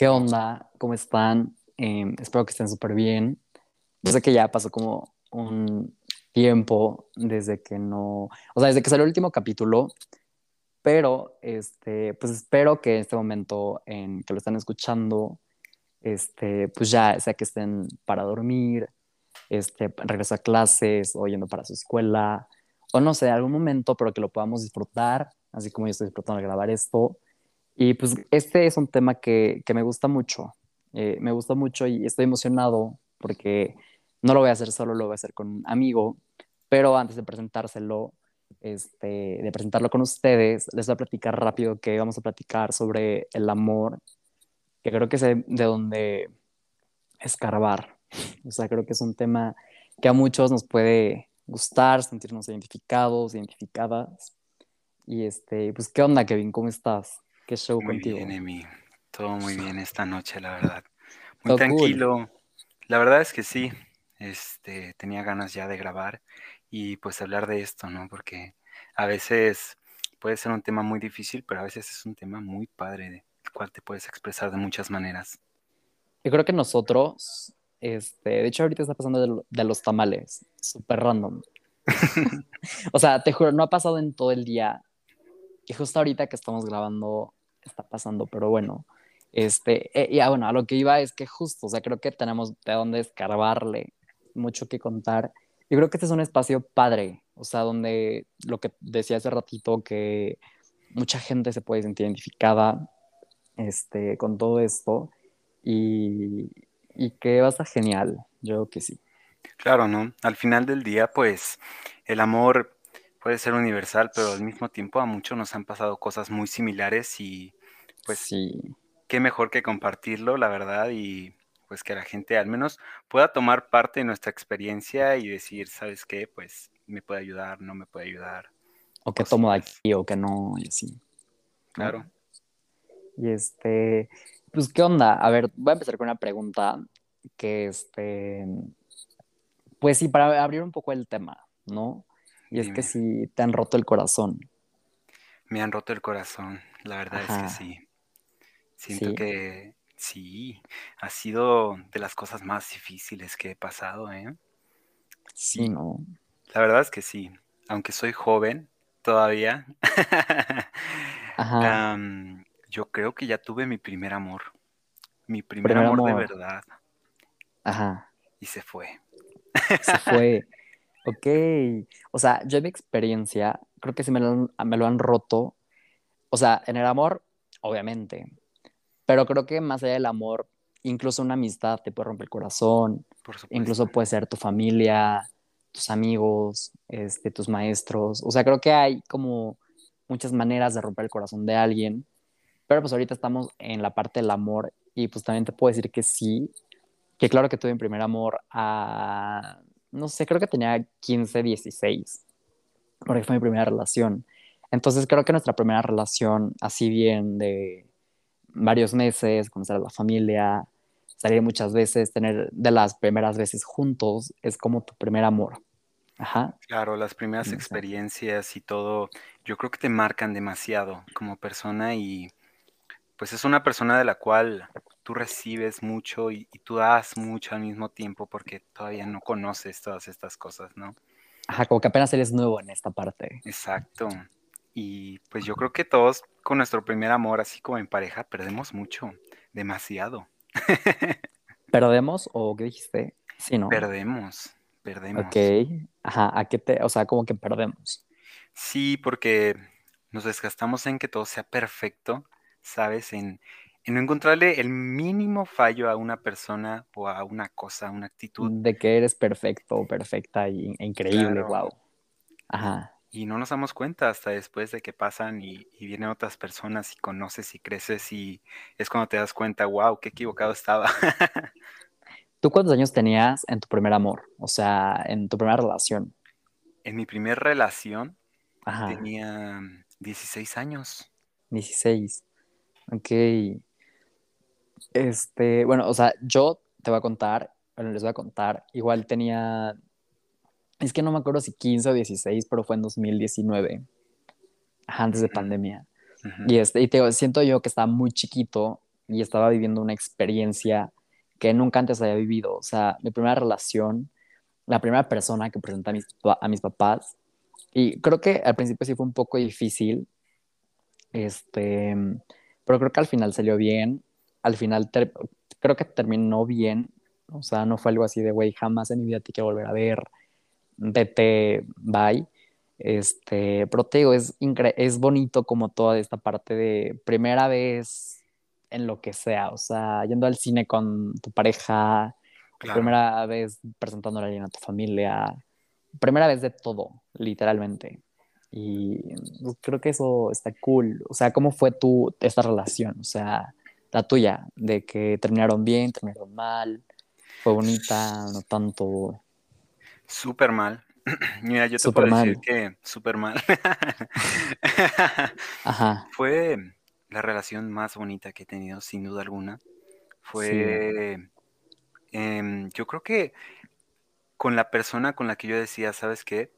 ¿Qué onda? ¿Cómo están? Em, espero que estén súper bien. Yo sé que ya pasó como un tiempo desde que no, o sea, desde que salió el último capítulo, pero este, pues espero que en este momento en que lo están escuchando, este, pues ya sea que estén para dormir, este, regresar a clases o yendo para su escuela, o no sé, algún momento, pero que lo podamos disfrutar, así como yo estoy disfrutando de grabar esto. Y pues este es un tema que, que me gusta mucho, eh, me gusta mucho y estoy emocionado porque no lo voy a hacer solo, lo voy a hacer con un amigo, pero antes de presentárselo, este, de presentarlo con ustedes, les voy a platicar rápido que vamos a platicar sobre el amor, que creo que es de donde escarbar. O sea, creo que es un tema que a muchos nos puede gustar, sentirnos identificados, identificadas. Y este, pues, ¿qué onda, Kevin? ¿Cómo estás? ¿Qué show muy contigo? Bien, Emi. Todo muy bien esta noche, la verdad. Muy tranquilo. La verdad es que sí. Este, tenía ganas ya de grabar y pues hablar de esto, ¿no? Porque a veces puede ser un tema muy difícil, pero a veces es un tema muy padre, del cual te puedes expresar de muchas maneras. Yo creo que nosotros, este, de hecho ahorita está pasando de, de los tamales, súper random. o sea, te juro, no ha pasado en todo el día. Y justo ahorita que estamos grabando está pasando, pero bueno. Este, eh, y ah, bueno, a lo que iba es que justo, o sea, creo que tenemos de dónde escarbarle, mucho que contar. Yo creo que este es un espacio padre, o sea, donde lo que decía hace ratito, que mucha gente se puede sentir identificada este, con todo esto y, y que va a estar genial, yo creo que sí. Claro, ¿no? Al final del día, pues el amor puede ser universal, pero al mismo tiempo a muchos nos han pasado cosas muy similares y pues sí qué mejor que compartirlo, la verdad, y pues que la gente al menos pueda tomar parte de nuestra experiencia y decir, ¿sabes qué? Pues me puede ayudar, no me puede ayudar. O que tomo de aquí o que no, y así. Claro. Y este, pues, ¿qué onda? A ver, voy a empezar con una pregunta que, este, pues sí, para abrir un poco el tema, ¿no? Y es que si te han roto el corazón. Me han roto el corazón, la verdad es que sí. Siento que sí, ha sido de las cosas más difíciles que he pasado, ¿eh? Sí, ¿no? La verdad es que sí, aunque soy joven todavía, yo creo que ya tuve mi primer amor, mi primer, amor, de verdad. Ajá. Y se fue. Se fue. ok. O sea, yo en mi experiencia, creo que sí me lo, me lo han roto. O sea, en el amor, obviamente, pero creo que más allá del amor, incluso una amistad te puede romper el corazón, incluso puede ser tu familia, tus amigos, este, tus maestros. O sea, creo que hay como muchas maneras de romper el corazón de alguien, pero pues ahorita estamos en la parte del amor y pues también te puedo decir que sí, que claro que tuve mi primer amor a, no sé, creo que tenía 15, 16, porque fue mi primera relación. Entonces creo que nuestra primera relación, así bien de varios meses, conocer a la familia, salir muchas veces, tener de las primeras veces juntos, es como tu primer amor. Ajá. Claro, las primeras experiencias y todo, yo creo que te marcan demasiado como persona y pues es una persona de la cual tú recibes mucho y, y, tú das mucho al mismo tiempo porque todavía no conoces todas estas cosas, ¿no? Ajá, como que apenas eres nuevo en esta parte. Exacto. Y pues yo creo que todos con nuestro primer amor, así como en pareja, perdemos mucho, demasiado. ¿Perdemos o qué dijiste? Sí, ¿no? Perdemos, perdemos. Ok, ajá, ¿a qué te, o sea, como que perdemos? Sí, porque nos desgastamos en que todo sea perfecto, ¿sabes? En, en no encontrarle el mínimo fallo a una persona o a una cosa, a una actitud. De que eres perfecto o perfecta y, e increíble, wow. Ajá. Y no nos damos cuenta hasta después de que pasan y, vienen otras personas y conoces y creces y es cuando te das cuenta, wow, qué equivocado estaba. ¿Tú cuántos años tenías en tu primer amor? O sea, en tu primera relación. En mi primera relación tenía 16 años. 16. Ok. Este, bueno, o sea, yo te voy a contar, bueno, les voy a contar, igual tenía es que no me acuerdo si 15 o 16, pero fue en 2019, antes de pandemia. Y, este, y te siento yo que estaba muy chiquito y estaba viviendo una experiencia que nunca antes había vivido. O sea, mi primera relación, la primera persona que presenté a mis, a mis papás, y creo que al principio sí fue un poco difícil, este, pero creo que al final salió bien. Al final creo que terminó bien. O sea, no fue algo así de, güey, jamás en mi vida te quiero volver a ver. Vete, bye. Este, pero te digo, es, es bonito como toda esta parte de primera vez en lo que sea, o sea, yendo al cine con tu pareja, primera vez presentando a alguien a tu familia, primera vez de todo, literalmente. Y pues, creo que eso está cool. O sea, ¿cómo fue tu, esta relación? O sea, la tuya, de que terminaron bien, terminaron mal, fue bonita, no tanto. Súper mal. Mira, yo te puedo decir que súper mal. Ajá. Fue la relación más bonita que he tenido, sin duda alguna. Fue, em, yo creo que con la persona con la que yo decía, ¿sabes qué?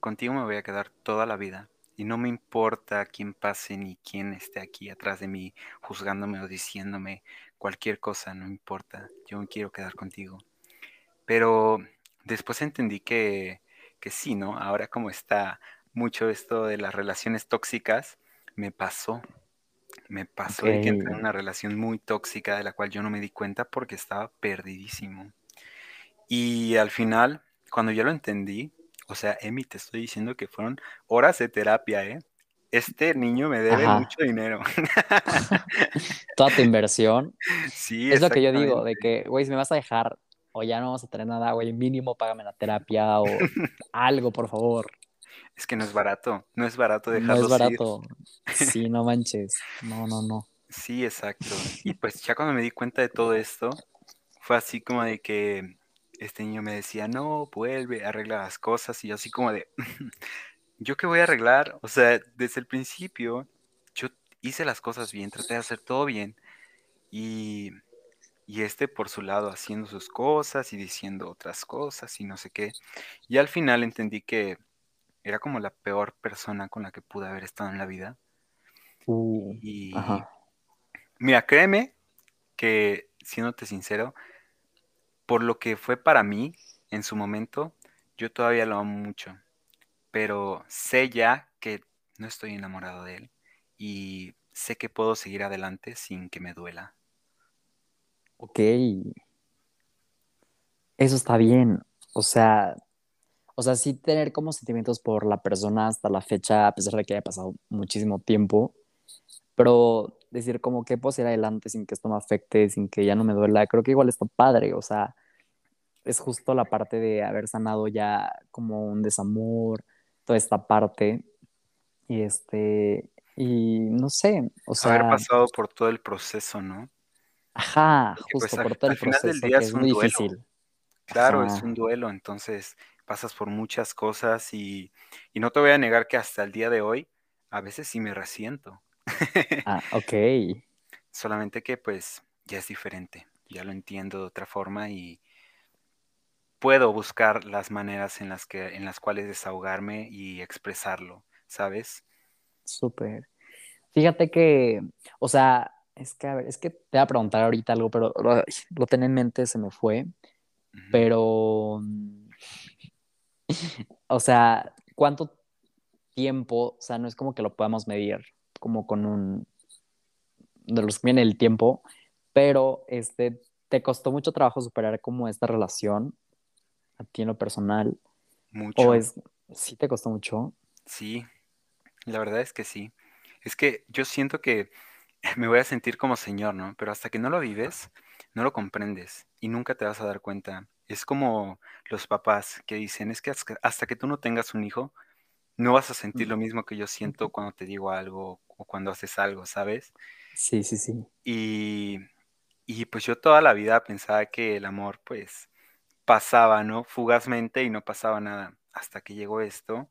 Contigo me voy a quedar toda la vida. Y no me importa quién pase ni quién esté aquí atrás de mí juzgándome o diciéndome cualquier cosa, no importa. Yo me quiero quedar contigo. Pero después entendí que, que sí, ¿no? Ahora como está mucho esto de las relaciones tóxicas, me pasó. Me pasó de que entré en una relación muy tóxica de la cual yo no me di cuenta porque estaba perdidísimo. Y al final, cuando ya lo entendí, o sea, Emi, te estoy diciendo que fueron horas de terapia, ¿eh? Este niño me debe mucho dinero. Toda tu inversión. Sí, Es lo que yo digo, de que, güey, si me vas a dejar o ya no vamos a tener nada, güey, mínimo págame la terapia o algo, por favor. Es que no es barato, no es barato dejarlo No es barato. Sí, no manches. No, no, no. Sí, exacto. Y pues ya cuando me di cuenta de todo esto, fue así como de que este niño me decía, no, vuelve, arregla las cosas. Y yo así como de, ¿yo qué voy a arreglar? O sea, desde el principio yo hice las cosas bien, traté de hacer todo bien. Y, y este por su lado haciendo sus cosas y diciendo otras cosas y no sé qué. Y al final entendí que era como la peor persona con la que pude haber estado en la vida. Uh, y mira, créeme que, siéndote sincero, por lo que fue para mí en su momento, yo todavía lo amo mucho, pero sé ya que no estoy enamorado de él y sé que puedo seguir adelante sin que me duela. Ok. Eso está bien. O sea, o sea, sí tener como sentimientos por la persona hasta la fecha, a pesar de que haya pasado muchísimo tiempo, pero decir como que puedo ir adelante sin que esto me afecte, sin que ya no me duela, creo que igual está padre, o sea, es justo la parte de haber sanado ya como un desamor, toda esta parte. Y este, y no sé, o sea. Haber pasado por todo el proceso, ¿no? Ajá, pues, justo por todo el proceso. que es, muy difícil. Claro, es un duelo, entonces pasas por muchas cosas y, y, no te voy a negar que hasta el día de hoy a veces sí me resiento. Ah, ok. Solamente que pues ya es diferente, ya lo entiendo de otra forma y, puedo buscar las maneras en las, que, en las cuales desahogarme y expresarlo, ¿sabes? Súper. Fíjate que, o sea, es que, a ver, es que te voy a preguntar ahorita algo, pero lo, lo tenía en mente, se me fue, pero, o sea, ¿cuánto tiempo, o sea, no es como que lo podamos medir como con un, de los que viene el tiempo, pero este, ¿te costó mucho trabajo superar como esta relación a ti en lo personal? Mucho. ¿O es, sí te costó mucho? Sí, la verdad es que sí. Es que yo siento que me voy a sentir como señor, ¿no? Pero hasta que no lo vives, no lo comprendes y nunca te vas a dar cuenta. Es como los papás que dicen, es que hasta que tú no tengas un hijo, no vas a sentir lo mismo que yo siento cuando te digo algo o cuando haces algo, ¿sabes? Sí, sí, sí. Y, y pues yo toda la vida pensaba que el amor, pues, pasaba, ¿no? Fugazmente y no pasaba nada hasta que llegó esto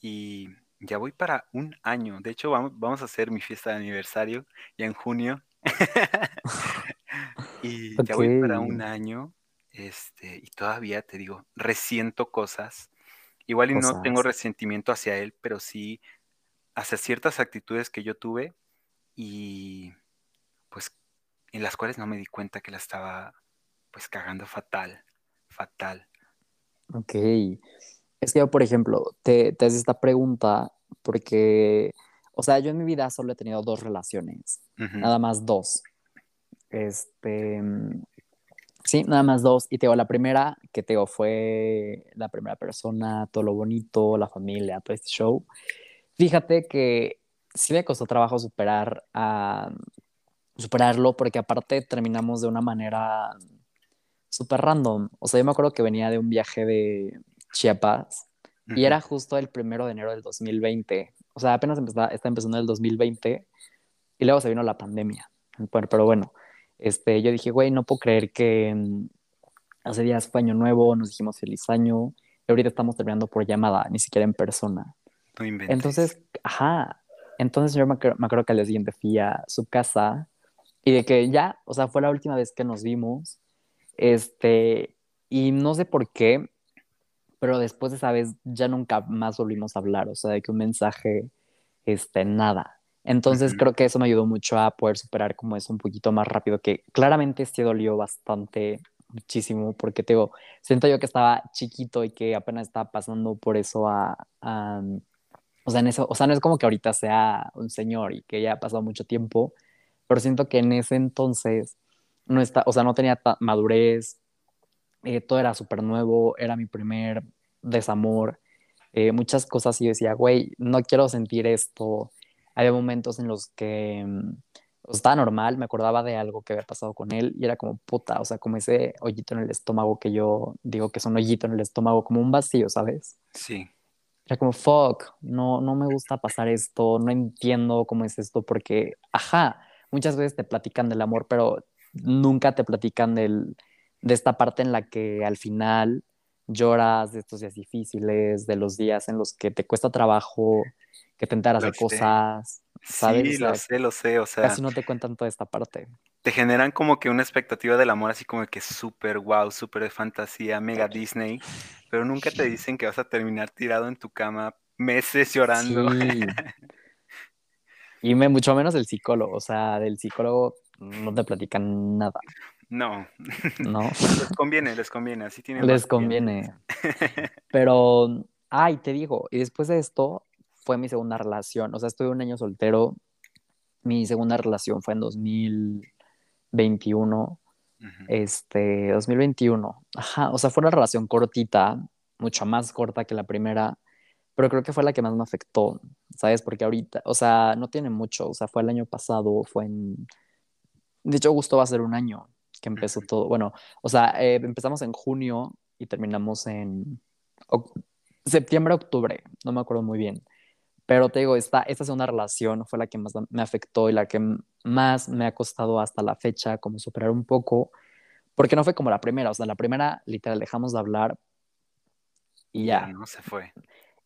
y ya voy para un año. De hecho, vamos, vamos a hacer mi fiesta de aniversario ya en junio. y ya voy para un año este, y todavía te digo, resiento cosas. Igual y no tengo resentimiento hacia él, pero sí hacia ciertas actitudes que yo tuve y pues en las cuales no me di cuenta que la estaba pues cagando fatal, fatal. Ok. Es que yo, por ejemplo, te, te haces esta pregunta porque, o sea, yo en mi vida solo he tenido dos relaciones, nada más dos. Este, sí, nada más dos. Y te digo, la primera que te digo fue la primera persona, todo lo bonito, la familia, todo este show. Fíjate que sí me costó trabajo superar a, superarlo porque aparte terminamos de una manera súper random. O sea, yo me acuerdo que venía de un viaje de Chiapas y era justo el primero de enero del 2020. O sea, apenas está empezando el 2020 y luego se vino la pandemia. pero bueno, este, yo dije, güey, no puedo creer que mm, hace días fue año nuevo, nos dijimos feliz año y ahorita estamos terminando por llamada, ni siquiera en persona. Entonces, ajá. Entonces yo me, me acuerdo que al día siguiente fui a su casa y de que ya, o sea, fue la última vez que nos vimos. Este, y no sé por qué, pero después de esa vez ya nunca más volvimos a hablar, o sea, de que un mensaje, este, nada. Entonces creo que eso me ayudó mucho a poder superar como eso un poquito más rápido, que claramente sí dolió bastante, muchísimo, porque te digo, siento yo que estaba chiquito y que apenas estaba pasando por eso a, a o sea, en eso, o sea, no es como que ahorita sea un señor y que ya ha pasado mucho tiempo, pero siento que en ese entonces no está, o sea, no tenía madurez, eh, todo era súper nuevo, era mi primer desamor, eh, muchas cosas y yo decía, güey, no quiero sentir esto. Había momentos en los que mm, estaba normal, me acordaba de algo que había pasado con él y era como puta, o sea, como ese hoyito en el estómago que yo digo que es un hoyito en el estómago, como un vacío, ¿sabes? Sí. Era como, fuck, no, no me gusta pasar esto, no entiendo cómo es esto, porque, ajá, muchas veces te platican del amor, pero nunca te platican del, de esta parte en la que al final lloras de estos días difíciles, de los días en los que te cuesta trabajo, que te enteras de cosas, ¿sabes? Sí, lo sé, lo sé, o sea. Casi no te cuentan toda esta parte. Te generan como que una expectativa del amor así como que súper wow, súper de fantasía, mega Disney, pero nunca te dicen que vas a terminar tirado en tu cama meses llorando. Sí. Y me, mucho menos el psicólogo, o sea, del psicólogo no te platican nada. No. No. les conviene, les conviene, así tienen. Les conviene. Pero, ay, te digo, y después de esto fue mi segunda relación, o sea, estuve un año soltero, mi segunda relación fue en 2021, este, 2021, ajá, o sea, fue una relación cortita, mucho más corta que la primera, pero creo que fue la que más me afectó, ¿sabes? Porque ahorita, o sea, no tiene mucho, o sea, fue el año pasado, fue en, de hecho, justo va a ser un año que empezó todo, bueno, o sea, eh, empezamos en junio y terminamos en septiembre, octubre, no me acuerdo muy bien. Pero te digo, esta, esta segunda relación fue la que más me afectó y la que más me ha costado hasta la fecha como superar un poco, porque no fue como la primera, o sea, la primera literal dejamos de hablar y ya. No se fue.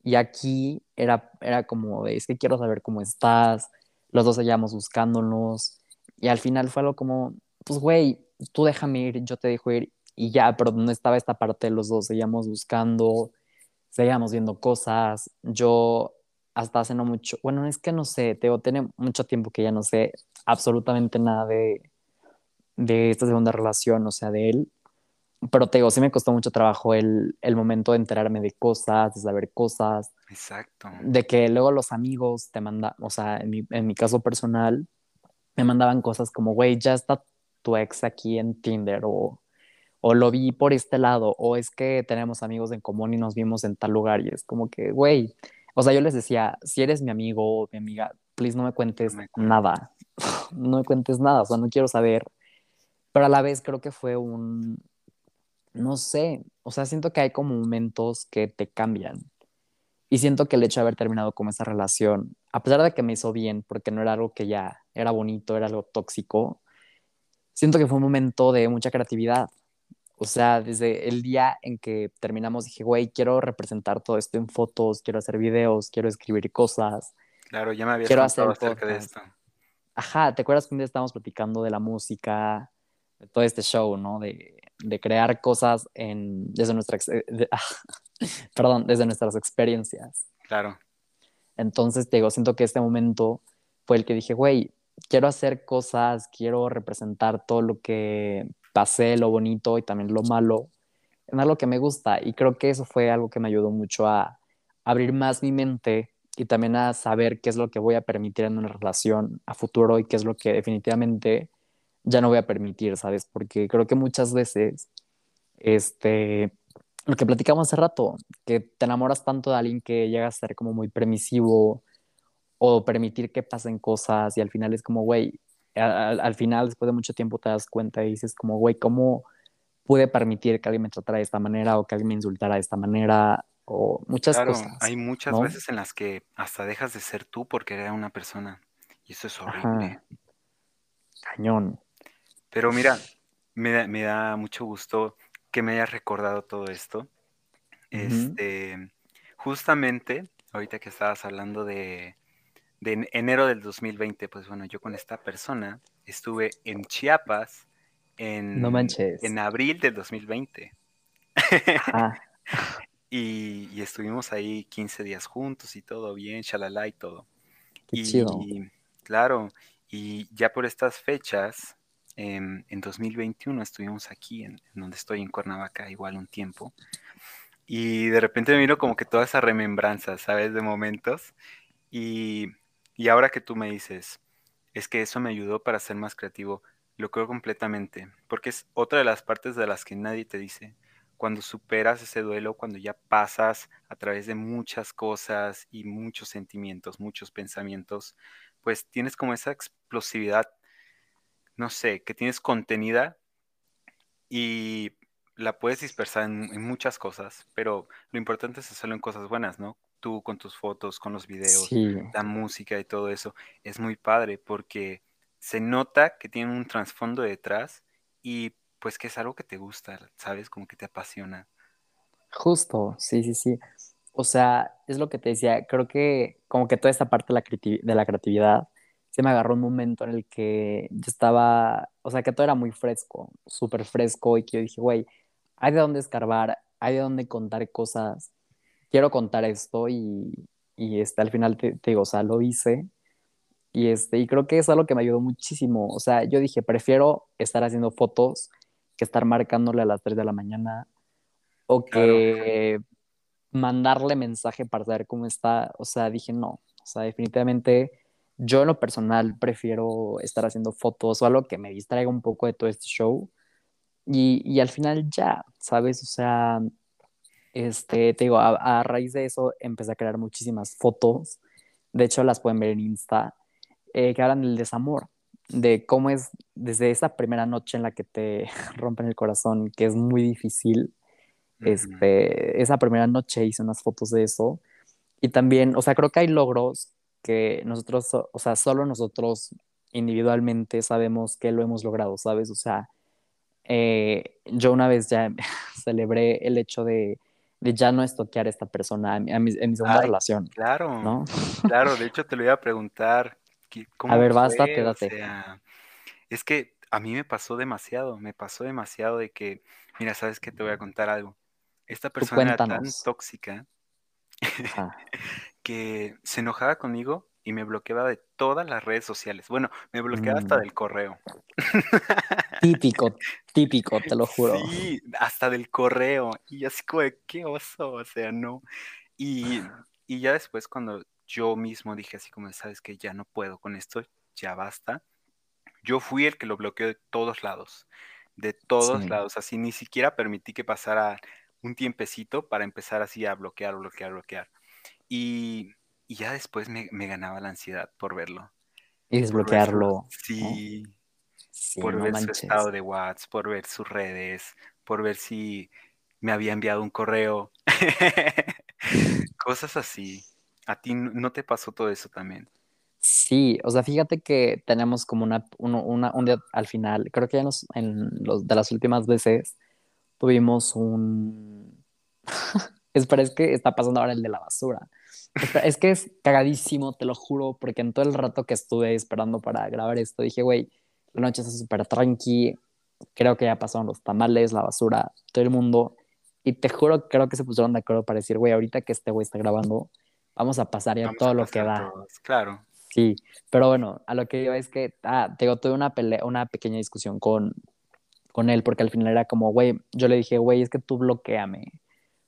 Y aquí era, era como es que quiero saber cómo estás, los dos seguíamos buscándonos y al final fue algo como, pues güey, tú déjame ir, yo te dejo ir y ya, pero no estaba esta parte de los dos, seguíamos buscando, seguíamos viendo cosas, yo hasta hace no mucho, bueno, es que no sé, Teo, tiene mucho tiempo que ya no sé absolutamente nada de, de esta segunda relación, o sea, de él. Pero te digo, sí me costó mucho trabajo el, el momento de enterarme de cosas, de saber cosas. Exacto. De que luego los amigos te mandan, o sea, en mi, en mi caso personal, me mandaban cosas como, güey, ya está tu ex aquí en Tinder o, o lo vi por este lado o es que tenemos amigos en común y nos vimos en tal lugar y es como que, güey, o sea, yo les decía, si eres mi amigo o mi amiga, please no me cuentes nada, no me cuentes nada, o sea, no quiero saber, pero a la vez creo que fue un, no sé, o sea, siento que hay como momentos que te cambian. Y siento que el hecho de haber terminado con esa relación, a pesar de que me hizo bien, porque no era algo que ya era bonito, era algo tóxico, siento que fue un momento de mucha creatividad. O sea, desde el día en que terminamos dije, güey, quiero representar todo esto en fotos, quiero hacer videos, quiero escribir cosas. Claro, ya me habías quiero hacer acerca de esto. Ajá, ¿te acuerdas que un día estábamos platicando de la música, de todo este show, ¿no? De, de crear cosas en, desde, nuestra, perdón, desde nuestras experiencias. Claro. Entonces, te digo, siento que este momento fue el que dije, güey, quiero hacer cosas, quiero representar todo lo que pasé, lo bonito y también lo malo, en algo que me gusta. Y creo que eso fue algo que me ayudó mucho a abrir más mi mente y también a saber qué es lo que voy a permitir en una relación a futuro y qué es lo que definitivamente ya no voy a permitir, ¿sabes? Porque creo que muchas veces, este, lo que platicamos hace rato, que te enamoras tanto de alguien que llega a ser como muy permisivo o permitir que pasen cosas y al final es como, güey, al, final después de mucho tiempo te das cuenta y dices como, güey, ¿cómo pude permitir que alguien me tratara de esta manera o que alguien me insultara de esta manera o muchas claro, cosas? Hay muchas veces en las que hasta dejas de ser tú porque era una persona y eso es horrible. Cañón. Pero mira, me, me da mucho gusto que me hayas recordado todo esto. Este, justamente, ahorita que estabas hablando de, de enero del 2020, pues bueno, yo con esta persona estuve en Chiapas en, en abril del 2020. y, y, estuvimos ahí 15 días juntos y todo bien, shalala y todo. y claro, y ya por estas fechas, en 2021 estuvimos aquí, en, donde estoy, en Cuernavaca, igual un tiempo. Y de repente me vino como que toda esa remembranza, ¿sabes? De momentos. Y, y ahora que tú me dices, es que eso me ayudó para ser más creativo, lo creo completamente, porque es otra de las partes de las que nadie te dice. Cuando superas ese duelo, cuando ya pasas a través de muchas cosas y muchos sentimientos, muchos pensamientos, pues tienes como esa explosividad no sé, que tienes contenida y la puedes dispersar en, muchas cosas, pero lo importante es hacerlo en cosas buenas, ¿no? Tú con tus fotos, con los videos, la música y todo eso, es muy padre porque se nota que tiene un trasfondo detrás y pues que es algo que te gusta, ¿sabes? Como que te apasiona. Justo, sí, sí, sí. O sea, es lo que te decía, creo que como que toda esta parte de la, de la creatividad se me agarró un momento en el que yo estaba, o sea, que todo era muy fresco, súper fresco, y que yo dije, güey, hay de dónde escarbar, hay de dónde contar cosas, quiero contar esto, y, y este, al final te, digo, o sea, lo hice, y, este, y creo que es algo que me ayudó muchísimo, o sea, yo dije, prefiero estar haciendo fotos que estar marcándole a las 3 de la mañana, o que mandarle mensaje para saber cómo está, o sea, dije, no, o sea, definitivamente yo en lo personal prefiero estar haciendo fotos o algo que me distraiga un poco de todo este show. Y, y al final ya, ¿sabes? O sea, este, te digo, a, raíz de eso empecé a crear muchísimas fotos. De hecho, las pueden ver en Insta, eh, que hablan del desamor, de cómo es desde esa primera noche en la que te rompen el corazón, que es muy difícil. Este, esa primera noche hice unas fotos de eso. Y también, o sea, creo que hay logros que nosotros, o sea, solo nosotros individualmente sabemos que lo hemos logrado, ¿sabes? O sea, eh, yo una vez ya celebré el hecho de, de, ya no estoquear a esta persona en mi, segunda relación. Claro, ¿no? claro, de hecho te lo iba a preguntar. a ver, basta, quédate. O sea, es que a mí me pasó demasiado, me pasó demasiado de que, mira, sabes que te voy a contar algo. Esta persona era tan tóxica que se enojaba conmigo y me bloqueaba de todas las redes sociales. Bueno, me bloqueaba hasta mm. del correo. Típico, típico, te lo juro. Sí, hasta del correo. Y así como de, qué oso, o sea, no. Y, y ya después cuando yo mismo dije así como, sabes que ya no puedo con esto, ya basta. Yo fui el que lo bloqueó de todos lados, de todos lados, así ni siquiera permití que pasara un tiempecito para empezar así a bloquear, bloquear, bloquear. Y, ya después me, ganaba la ansiedad por verlo. Y desbloquearlo. sí, por ver su estado de WhatsApp, por ver sus redes, por ver si me había enviado un correo. Cosas así. ¿A ti no te pasó todo eso también? Sí, o sea, fíjate que tenemos como una, una un día al final, creo que ya nos, en los, de las últimas veces tuvimos un... Espera, es que está pasando ahora el de la basura. es que es cagadísimo, te lo juro, porque en todo el rato que estuve esperando para grabar esto, dije, güey, la noche está súper tranqui, creo que ya pasaron los tamales, la basura, todo el mundo. Y te juro, creo que se pusieron de acuerdo para decir, güey, ahorita que este güey está grabando, vamos a pasar ya todo lo que da. Claro. Sí, pero bueno, a lo que iba es que, ah, tengo tuve una pelea, una pequeña discusión con, con él, porque al final era como, güey, yo le dije, güey, es que tú bloqueame.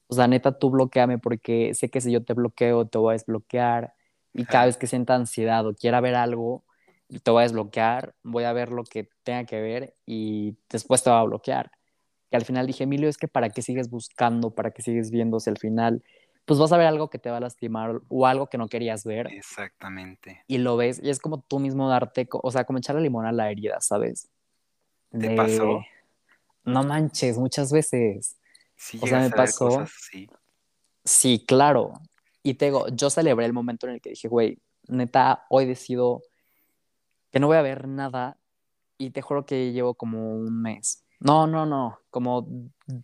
O sea, neta, tú bloqueame porque sé que si yo te bloqueo, te voy a desbloquear. Y cada vez que sienta ansiedad o quiera ver algo, te voy a desbloquear, voy a ver lo que tenga que ver y después te voy a bloquear. Y al final dije, Emilio, es que para qué sigues buscando, para qué sigues viendo si al final pues vas a ver algo que te va a lastimar o algo que no querías ver. Exactamente. Y lo ves y es como tú mismo darte, o sea, como echarle limón a la herida, ¿sabes? ¿Te pasó? No manches, muchas veces. Sí, o sea, me pasó. Cosas así. Sí, claro. Y te digo, yo celebré el momento en el que dije, güey, neta, hoy decido que no voy a ver nada y te juro que llevo como un mes. No, no, no, como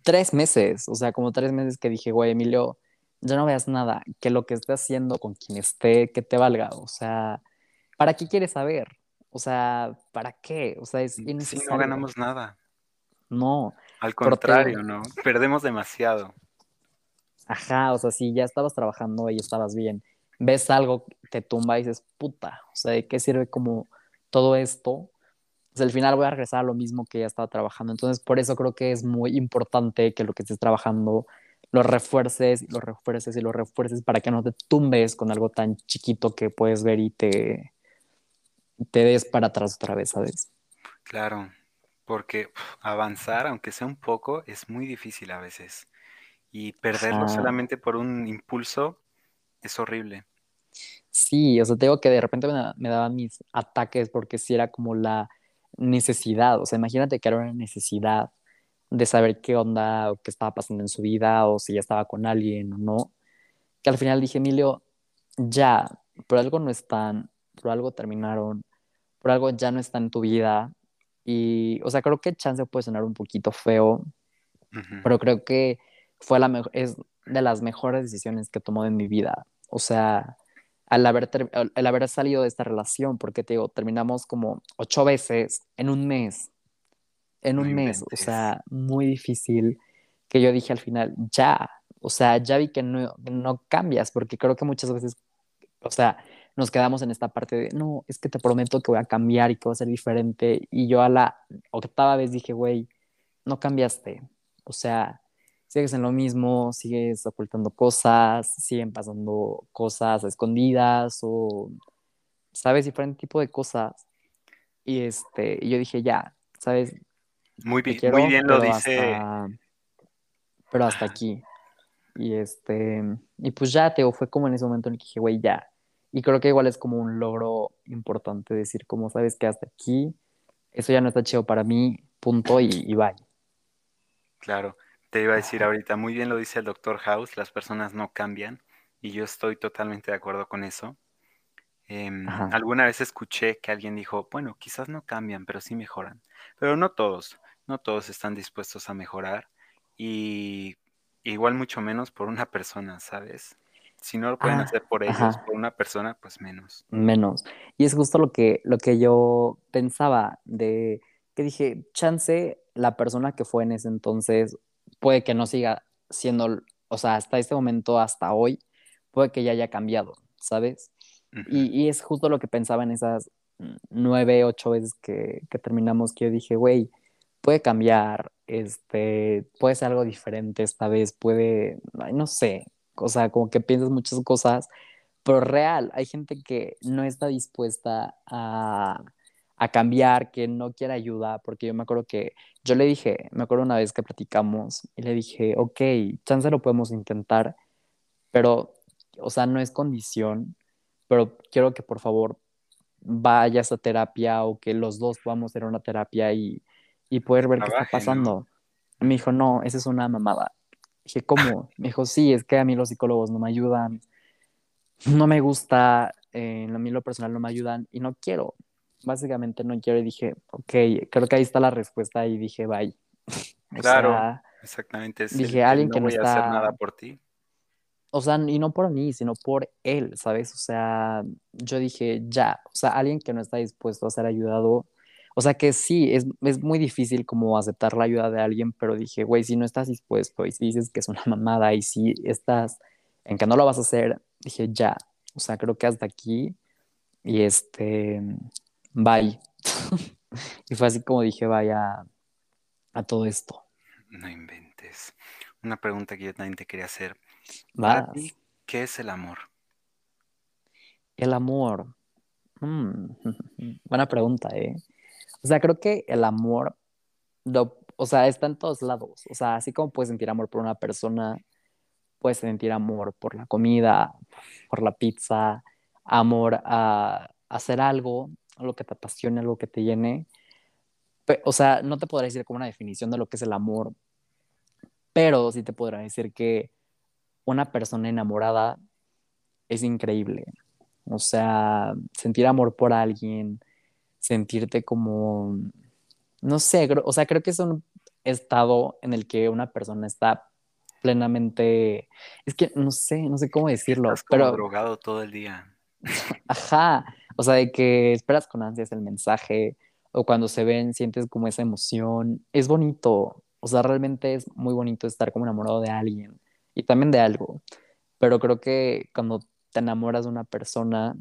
tres meses, o sea, como tres meses que dije, güey, Emilio, ya no veas nada, que lo que esté haciendo con quien esté, que te valga, o sea, ¿para qué quieres saber? O sea, ¿para qué? O sea, es innecesario. Si no ganamos nada. No. Al contrario, ¿no? Perdemos demasiado. Ajá, o sea, si ya estabas trabajando y estabas bien, ves algo, te tumba y dices, puta, o sea, ¿de qué sirve como todo esto? Pues al final voy a regresar a lo mismo que ya estaba trabajando. Entonces, por eso creo que es muy importante que lo que estés trabajando lo refuerces y lo refuerces y lo refuerces para que no te tumbes con algo tan chiquito que puedes ver y te, te des para atrás otra vez, ¿sabes? Claro, porque avanzar, aunque sea un poco, es muy difícil a veces. Y perderlo solamente por un impulso es horrible. Sí, o sea, te digo que de repente me, me daban mis ataques porque si era como la necesidad, o sea, imagínate que era una necesidad de saber qué onda o qué estaba pasando en su vida o si ya estaba con alguien o no, que al final dije, Emilio, ya, por algo no están, por algo terminaron, por algo ya no están en tu vida. Y, o sea, creo que chance puede sonar un poquito feo, pero creo que fue la es de las mejores decisiones que tomó en mi vida. O sea, al haber, al haber salido de esta relación, porque te digo, terminamos como ocho veces en un mes en un mes, o sea, muy difícil, que yo dije al final, ya, o sea, ya vi que no, no cambias, porque creo que muchas veces, o sea, nos quedamos en esta parte de, no, es que te prometo que voy a cambiar y que voy a ser diferente, y yo a la octava vez dije, güey, no cambiaste, o sea, sigues en lo mismo, sigues ocultando cosas, siguen pasando cosas escondidas o, sabes, diferente tipo de cosas. Y este, y yo dije, ya, sabes, muy bien, muy bien lo dice. pero hasta aquí. Y este, y pues ya, Teo, fue como en ese momento en el que dije, güey, ya. Y creo que igual es como un logro importante decir, como sabes que hasta aquí, eso ya no está chido para mí, punto y, y bye. Claro, te iba a decir ahorita, muy bien lo dice el doctor House, las personas no cambian y yo estoy totalmente de acuerdo con eso. Em, alguna vez escuché que alguien dijo, bueno, quizás no cambian, pero sí mejoran, pero no todos no todos están dispuestos a mejorar y igual mucho menos por una persona, ¿sabes? Si no lo pueden ah, hacer por ellos, por una persona, pues menos. Menos. Y es justo lo que, lo que yo pensaba de que dije, chance, la persona que fue en ese entonces puede que no siga siendo, o sea, hasta este momento, hasta hoy, puede que ya haya cambiado, ¿sabes? y, y, es justo lo que pensaba en esas nueve, ocho veces que, que terminamos, que yo dije, güey, puede cambiar, este, puede ser algo diferente esta vez, puede, no sé, o sea, como que piensas muchas cosas, pero real, hay gente que no está dispuesta a, a cambiar, que no quiere ayuda, porque yo me acuerdo que yo le dije, me acuerdo una vez que platicamos y le dije, ok, chance lo podemos intentar, pero, o sea, no es condición, pero quiero que por favor vayas a terapia o que los dos podamos hacer una terapia y, y poder ver qué está pasando. Me dijo, no, esa es una mamada. Dije, ¿cómo? Me dijo, sí, es que a mí los psicólogos no me ayudan, no me gusta, eh, a mí lo personal no me ayudan y no quiero. Básicamente no quiero y dije, ok, creo que ahí está la respuesta y dije, bye. claro, exactamente. dije, alguien que no, voy está... a hacer nada por ti. O sea, y no por mí, sino por él, ¿sabes? O sea, yo dije, ya, o sea, alguien que no está dispuesto a ser ayudado, o sea que sí, es, es, muy difícil como aceptar la ayuda de alguien, pero dije, güey, si no estás dispuesto y si dices que es una mamada y si estás en que no lo vas a hacer, dije, ya, o sea, creo que hasta aquí y este, bye. y fue así como dije, vaya a todo esto. No inventes. Una pregunta que yo también te quería hacer. ¿qué es el amor? El amor. Mm, buena pregunta, ¿eh? O sea, creo que el amor, o sea, está en todos lados. O sea, así como puedes sentir amor por una persona, puedes sentir amor por la comida, por la pizza, amor a hacer algo, algo que te apasione, algo que te llene. O sea, no te podré decir como una definición de lo que es el amor, pero sí te podrá decir que una persona enamorada es increíble. O sea, sentir amor por alguien, sentirte como, no sé, o sea, creo que es un estado en el que una persona está plenamente, es que no sé, no sé cómo decirlo, Estás como pero drogado todo el día. Ajá, o sea, de que esperas con ansias el mensaje o cuando se ven sientes como esa emoción, es bonito, o sea, realmente es muy bonito estar como enamorado de alguien y también de algo, pero creo que cuando te enamoras de una persona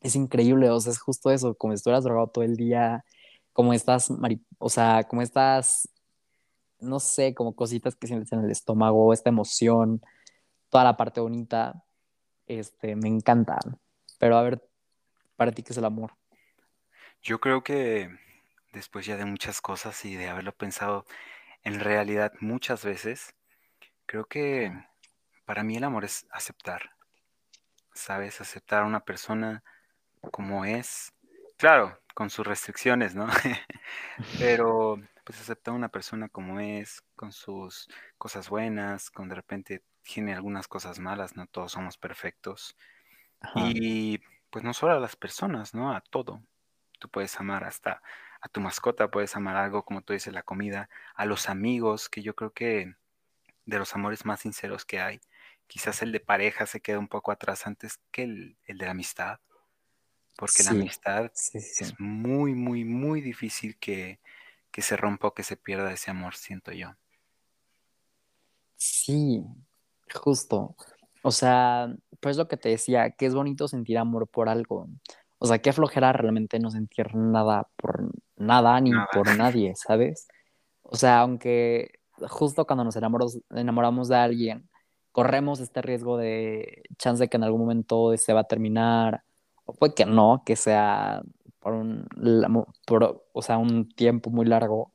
es increíble, o sea, es justo eso, como si estuvieras drogado todo el día, como estás, o sea, como estás, no sé, como cositas que sientes en el estómago, esta emoción, toda la parte bonita, este, me encanta. Pero a ver, para ti, ¿qué es el amor? Yo creo que después ya de muchas cosas y de haberlo pensado en realidad muchas veces, creo que para mí el amor es aceptar. ¿Sabes? Aceptar a una persona como es. Claro, con sus restricciones, ¿no? Pero pues aceptar a una persona como es, con sus cosas buenas, con de repente tiene algunas cosas malas, no todos somos perfectos. Y pues no solo a las personas, ¿no? A todo. Tú puedes amar hasta a tu mascota, puedes amar algo, como tú dices, la comida, a los amigos, que yo creo que de los amores más sinceros que hay, quizás el de pareja se queda un poco atrás antes que el, de la amistad, porque la amistad es muy, muy, muy difícil que, que se rompa o que se pierda ese amor, siento yo. Sí, justo. O sea, pues lo que te decía, que es bonito sentir amor por algo. O sea, qué flojera realmente no sentir nada por nada ni por nadie, ¿sabes? O sea, aunque justo cuando nos enamoramos, enamoramos de alguien, corremos este riesgo de chance de que en algún momento se va a terminar, o puede que no, que sea por un, por, o sea, un tiempo muy largo,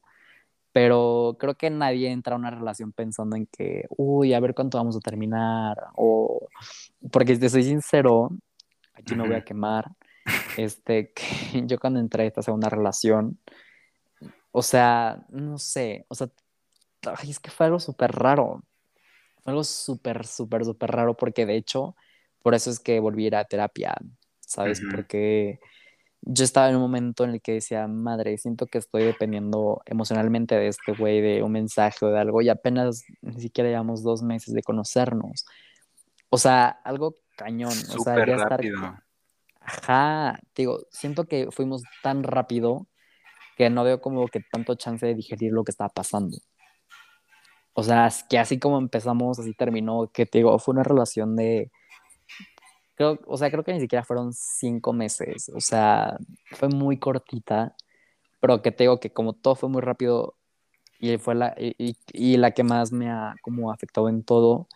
pero creo que nadie entra a una relación pensando en que, uy, a ver cuánto vamos a terminar, o porque te soy sincero, aquí me voy a quemar, este, que yo cuando entré a esta segunda relación, o sea, no sé, o sea, es que fue algo súper raro, fue algo súper, súper, súper raro porque de hecho, por eso es que volví a ir a terapia, ¿sabes? Porque yo estaba en un momento en el que decía, madre, siento que estoy dependiendo emocionalmente de este güey, de un mensaje o de algo, y apenas ni siquiera llevamos dos meses de conocernos. O sea, algo cañón. o sea, ya rápido. Estar... Ajá, digo, siento que fuimos tan rápido que no veo como que tanto chance de digerir lo que estaba pasando. O sea, que así como empezamos, así terminó, que te digo, fue una relación de creo, o sea, creo que ni siquiera fueron cinco meses, o sea, fue muy cortita, pero que te digo que como todo fue muy rápido y fue la, y, y la que más me ha como afectado en todo,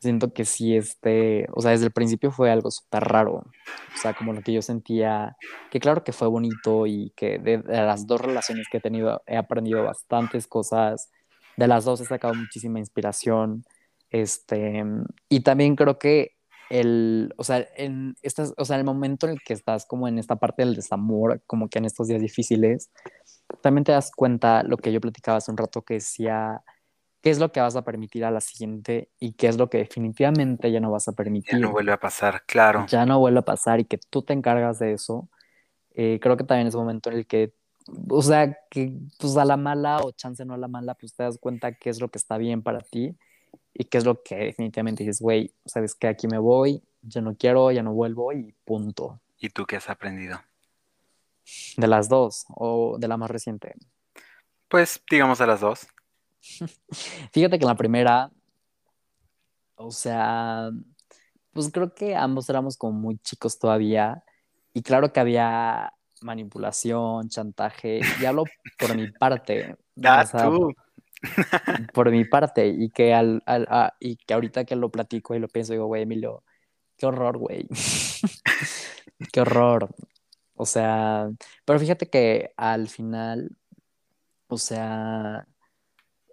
siento que sí, este, o sea, desde el principio fue algo súper raro, o sea, como lo que yo sentía, que claro que fue bonito y que de, de, las dos relaciones que he tenido he aprendido bastantes cosas, de las dos he sacado muchísima inspiración, este, y también creo que el, o sea, en estas, o sea, el momento en el que estás como en esta parte del desamor, como que en estos días difíciles, también te das cuenta lo que yo platicaba hace un rato que decía, qué es lo que vas a permitir a la siguiente y qué es lo que definitivamente ya no vas a permitir. Ya no vuelve a pasar, claro. Ya no vuelve a pasar y que tú te encargas de eso. Eh, creo que también es un momento en el que, o sea, que pues a la mala o chance no a la mala, pues te das cuenta qué es lo que está bien para ti y qué es lo que definitivamente dices, güey, sabes que aquí me voy, ya no quiero, ya no vuelvo y punto. ¿Y tú qué has aprendido? De las dos o de la más reciente. Pues digamos de las dos. Fíjate que en la primera, o sea, pues creo que ambos éramos como muy chicos todavía Y claro que había manipulación, chantaje, y hablo por mi parte. Ah, tú. Por mi parte, y que, al, y que ahorita que lo platico y lo pienso, digo, güey, Emilio, qué horror, güey. qué horror. O sea, pero fíjate que al final, o sea,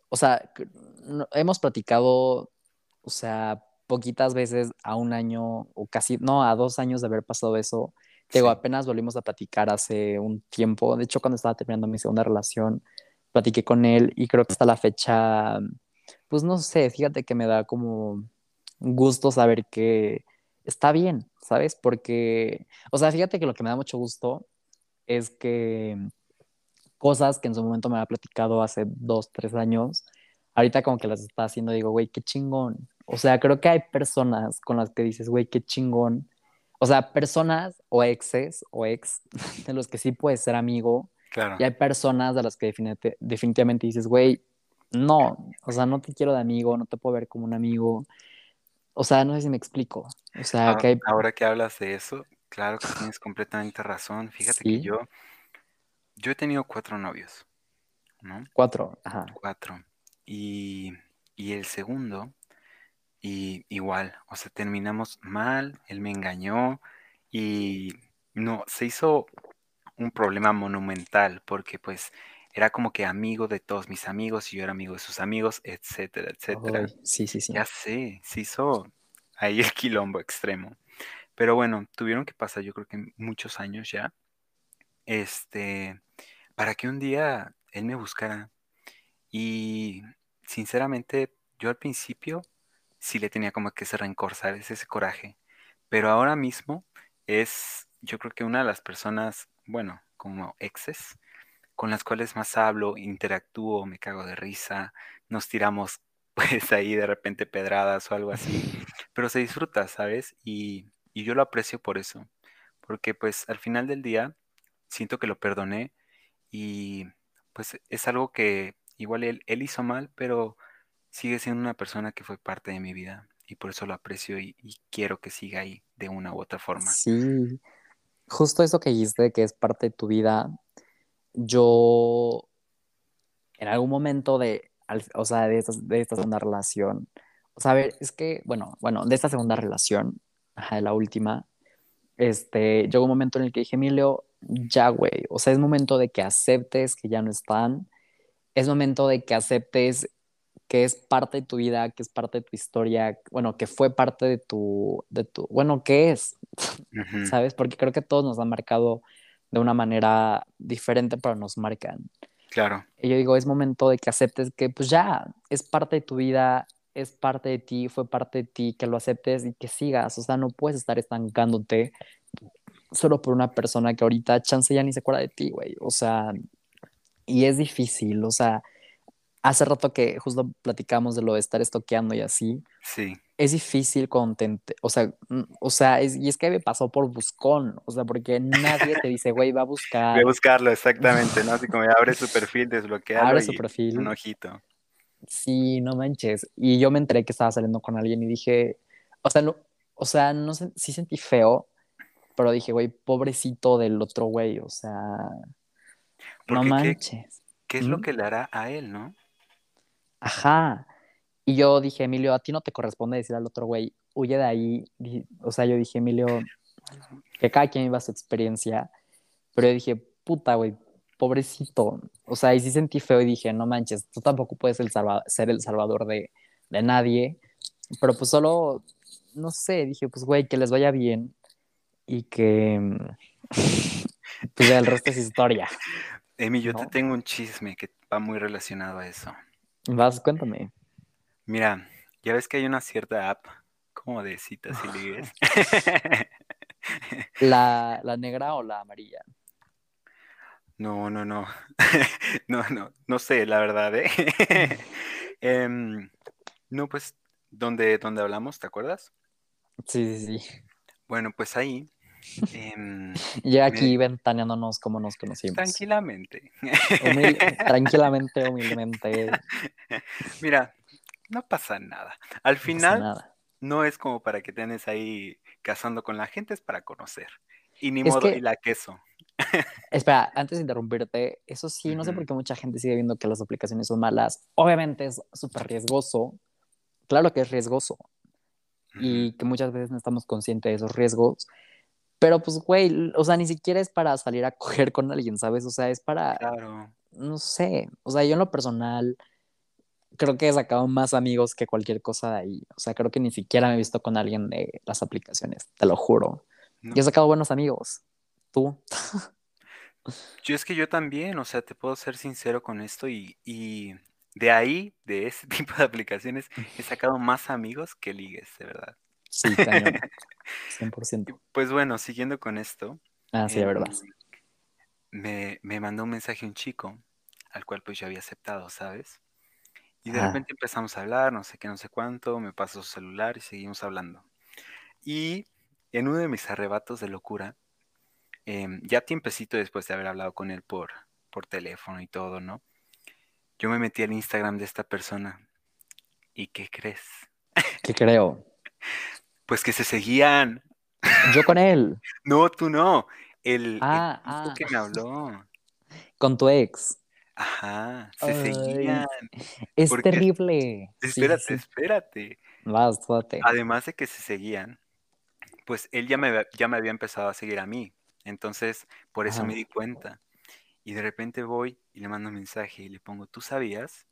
o sea, hemos platicado, o sea, poquitas veces a un año o casi, no, a dos años de haber pasado eso. Digo, apenas volvimos a platicar hace un tiempo. De hecho, cuando estaba terminando mi segunda relación, platiqué con él y creo que hasta la fecha, pues no sé, fíjate que me da como gusto saber que está bien, ¿sabes? Porque, o sea, fíjate que lo que me da mucho gusto es que cosas que en su momento me había platicado hace dos, tres años, ahorita como que las está haciendo, digo, güey, qué chingón. O sea, creo que hay personas con las que dices, güey, qué chingón. O sea, personas o exes o ex de los que sí puedes ser amigo. Claro. Y hay personas de las que definitivamente dices, güey, no, o sea, no te quiero de amigo, no te puedo ver como un amigo. O sea, no sé si me explico. O sea, ahora, que hay... ahora que hablas de eso, claro que tienes completamente razón. Fíjate que yo, yo he tenido cuatro novios, ¿no? Cuatro, ajá. Cuatro. Y, y el segundo, y igual, o sea, terminamos mal, él me engañó y no, se hizo un problema monumental porque pues era como que amigo de todos mis amigos y yo era amigo de sus amigos, etcétera, etcétera. sí, sí, sí. Ya sé, se hizo ahí el quilombo extremo. Pero bueno, tuvieron que pasar yo creo que muchos años ya, este, para que un día él me buscara. Y sinceramente, yo al principio sí le tenía como que ese rencor, ¿sabes? Ese coraje. Pero ahora mismo es, yo creo que una de las personas, bueno, como exes, con las cuales más hablo, interactúo, me cago de risa, nos tiramos pues ahí de repente pedradas o algo así, pero se disfruta, ¿sabes? Y, yo lo aprecio por eso, porque pues al final del día siento que lo perdoné y pues es algo que igual él, él hizo mal, pero sigue siendo una persona que fue parte de mi vida y por eso lo aprecio y, quiero que siga ahí de una u otra forma. Sí, justo eso que dijiste, que es parte de tu vida, yo en algún momento de, o sea, de esta, de esta segunda relación, o sea, a ver, es que, bueno, bueno, de esta segunda relación, ajá, de la última, este, llegó un momento en el que dije, Emilio, ya, güey, o sea, es momento de que aceptes que ya no están, es momento de que aceptes que es parte de tu vida, que es parte de tu historia, bueno, que fue parte de tu, de tu, bueno, ¿qué es? ¿Sabes? Porque creo que todos nos han marcado de una manera diferente, pero nos marcan. Claro. Y yo digo, es momento de que aceptes que pues ya es parte de tu vida, es parte de ti, fue parte de ti, que lo aceptes y que sigas. O sea, no puedes estar estancándote solo por una persona que ahorita chance ya ni se acuerda de ti, güey. O sea, y es difícil, o sea, hace rato que justo platicamos de lo de estar estoqueando y así. Sí es difícil contente, o sea, o sea, es, y es que me pasó por buscón, o sea, porque nadie te dice, güey, va a buscar. Voy a buscarlo, exactamente, ¿no? Así como abre su perfil, desbloquea. Abre su perfil. Un ojito. Sí, no manches. Y yo me enteré que estaba saliendo con alguien y dije, o sea, no, o sea, no sé, sí sentí feo, pero dije, güey, pobrecito del otro güey, o sea, no manches. ¿Qué, es lo que le hará a él, no? Ajá. Y yo dije, Emilio, a ti no te corresponde decir al otro güey, huye de ahí. O sea, yo dije, Emilio, que cada quien iba a su experiencia. Pero yo dije, puta, güey, pobrecito. O sea, y sí sentí feo y dije, no manches, tú tampoco puedes ser el salvador de, de nadie. Pero pues solo, no sé, dije, pues güey, que les vaya bien y que pues el resto es historia. Emi, yo te tengo un chisme que va muy relacionado a eso. Vas, cuéntame. Mira, ya ves que hay una cierta app como de citas y ligues. ¿La, ¿La negra o la amarilla? No, no, no. no, no, no sé, la verdad, ¿eh? Em, no, pues, donde, donde hablamos, ¿te acuerdas? Sí, sí, sí. Bueno, pues ahí. Eh, ya aquí ventaneándonos como nos conocimos. Tranquilamente. tranquilamente, humildemente. Mira, no pasa nada. Al final, no es como para que te ahí casando con la gente, es para conocer. Y ni modo, y la queso. Espera, antes de interrumpirte, eso sí, no sé por qué mucha gente sigue viendo que las aplicaciones son malas. Obviamente es súper riesgoso. Claro que es riesgoso. Y que muchas veces no estamos conscientes de esos riesgos. Pero pues, güey, o sea, ni siquiera es para salir a coger con alguien, ¿sabes? O sea, es para... Claro. No sé. O sea, yo en lo personal creo que he sacado más amigos que cualquier cosa de ahí. O sea, creo que ni siquiera me he visto con alguien de las aplicaciones, te lo juro. Y he sacado buenos amigos. ¿Tú? Yo es que yo también, o sea, te puedo ser sincero con esto y, de ahí, de ese tipo de aplicaciones, he sacado más amigos que ligues, de verdad. Sí, cañón. 100%. Pues bueno, siguiendo con esto. Ah, sí, de verdad. Me, me mandó un mensaje un chico, al cual pues yo había aceptado, ¿sabes? Y de repente empezamos a hablar, no sé qué, no sé cuánto, me pasó su celular y seguimos hablando. Y en uno de mis arrebatos de locura, em, ya tiempecito después de haber hablado con él por, por teléfono y todo, ¿no? Yo me metí al Instagram de esta persona. ¿Y qué crees? ¿Qué creo? Pues que se seguían. Yo con él. No, tú no. El, ah, ah. que me habló. Con tu ex. Ajá, se seguían. Es terrible. Espérate, espérate. Vas, Además de que se seguían, pues él ya me, ya me había empezado a seguir a mí. Entonces, por eso me di cuenta. Y de repente voy y le mando un mensaje y le pongo, ¿tú sabías?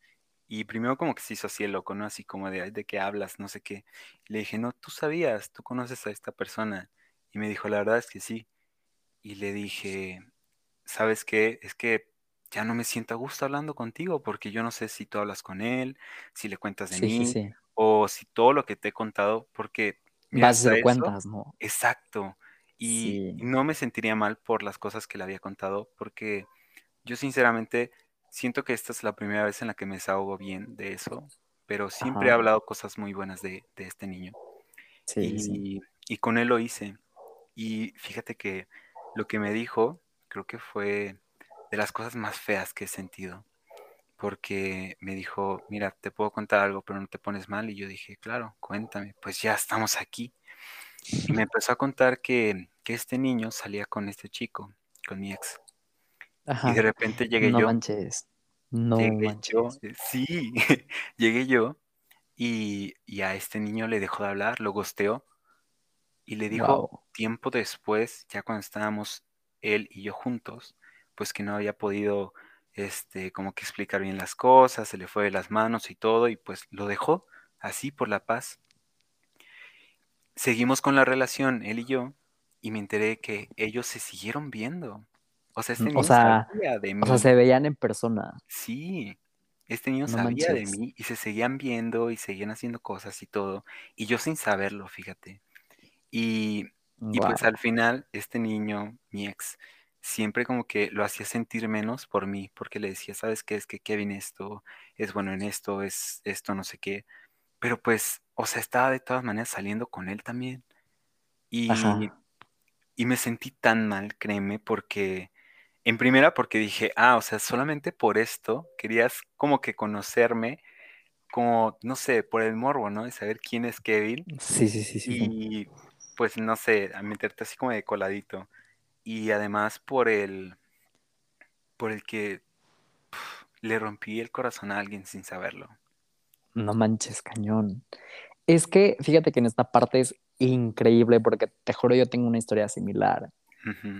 Y primero como que se hizo así el loco, ¿no? Así como de, de qué hablas, no sé qué. le dije, no, tú sabías, tú conoces a esta persona. Y me dijo, la verdad es que sí. Y le dije, ¿sabes qué? Es que ya no me siento a gusto hablando contigo porque yo no sé si tú hablas con él, si le cuentas de mí o si todo lo que te he contado, porque... Vas a cuentas, ¿no? Exacto. Y no me sentiría mal por las cosas que le había contado porque yo sinceramente siento que esta es la primera vez en la que me desahogo bien de eso, pero siempre he hablado cosas muy buenas de, este niño. y, y con él lo hice. Y fíjate que lo que me dijo, creo que fue de las cosas más feas que he sentido. Porque me dijo, mira, te puedo contar algo, pero no te pones mal. Y yo dije, claro, cuéntame, pues ya estamos aquí. Y me empezó a contar que, este niño salía con este chico, con mi ex. Y de repente llegué no yo. Manches. No manches. Eh, sí, llegué yo y, a este niño le dejó de hablar, lo gosteó y le dijo tiempo después, ya cuando estábamos él y yo juntos, pues que no había podido, este, como que explicar bien las cosas, se le fue de las manos y todo, y pues lo dejó así por la paz. Seguimos con la relación, él y yo, y me enteré que ellos se siguieron viendo. O sea, este niño sabía de mí. O sea, se veían en persona. Sí, este niño sabía de mí y se seguían viendo y seguían haciendo cosas y todo. Y yo sin saberlo, fíjate. Y, y pues al final, este niño, mi ex, siempre como que lo hacía sentir menos por mí, porque le decía, ¿sabes qué? Es que Kevin esto es bueno en esto, es esto, no sé qué. Pero pues, o sea, estaba de todas maneras saliendo con él también. Y, y me sentí tan mal, créeme, porque, en primera, porque dije, ah, o sea, solamente por esto querías como que conocerme, como, no sé, por el morbo, ¿no? De saber quién es Kevin. Sí, sí, sí, sí. Y pues, no sé, a meterte así como de coladito y además por el por el que le rompí el corazón a alguien sin saberlo. No manches, cañón. Es que fíjate que en esta parte es increíble porque te juro yo tengo una historia similar.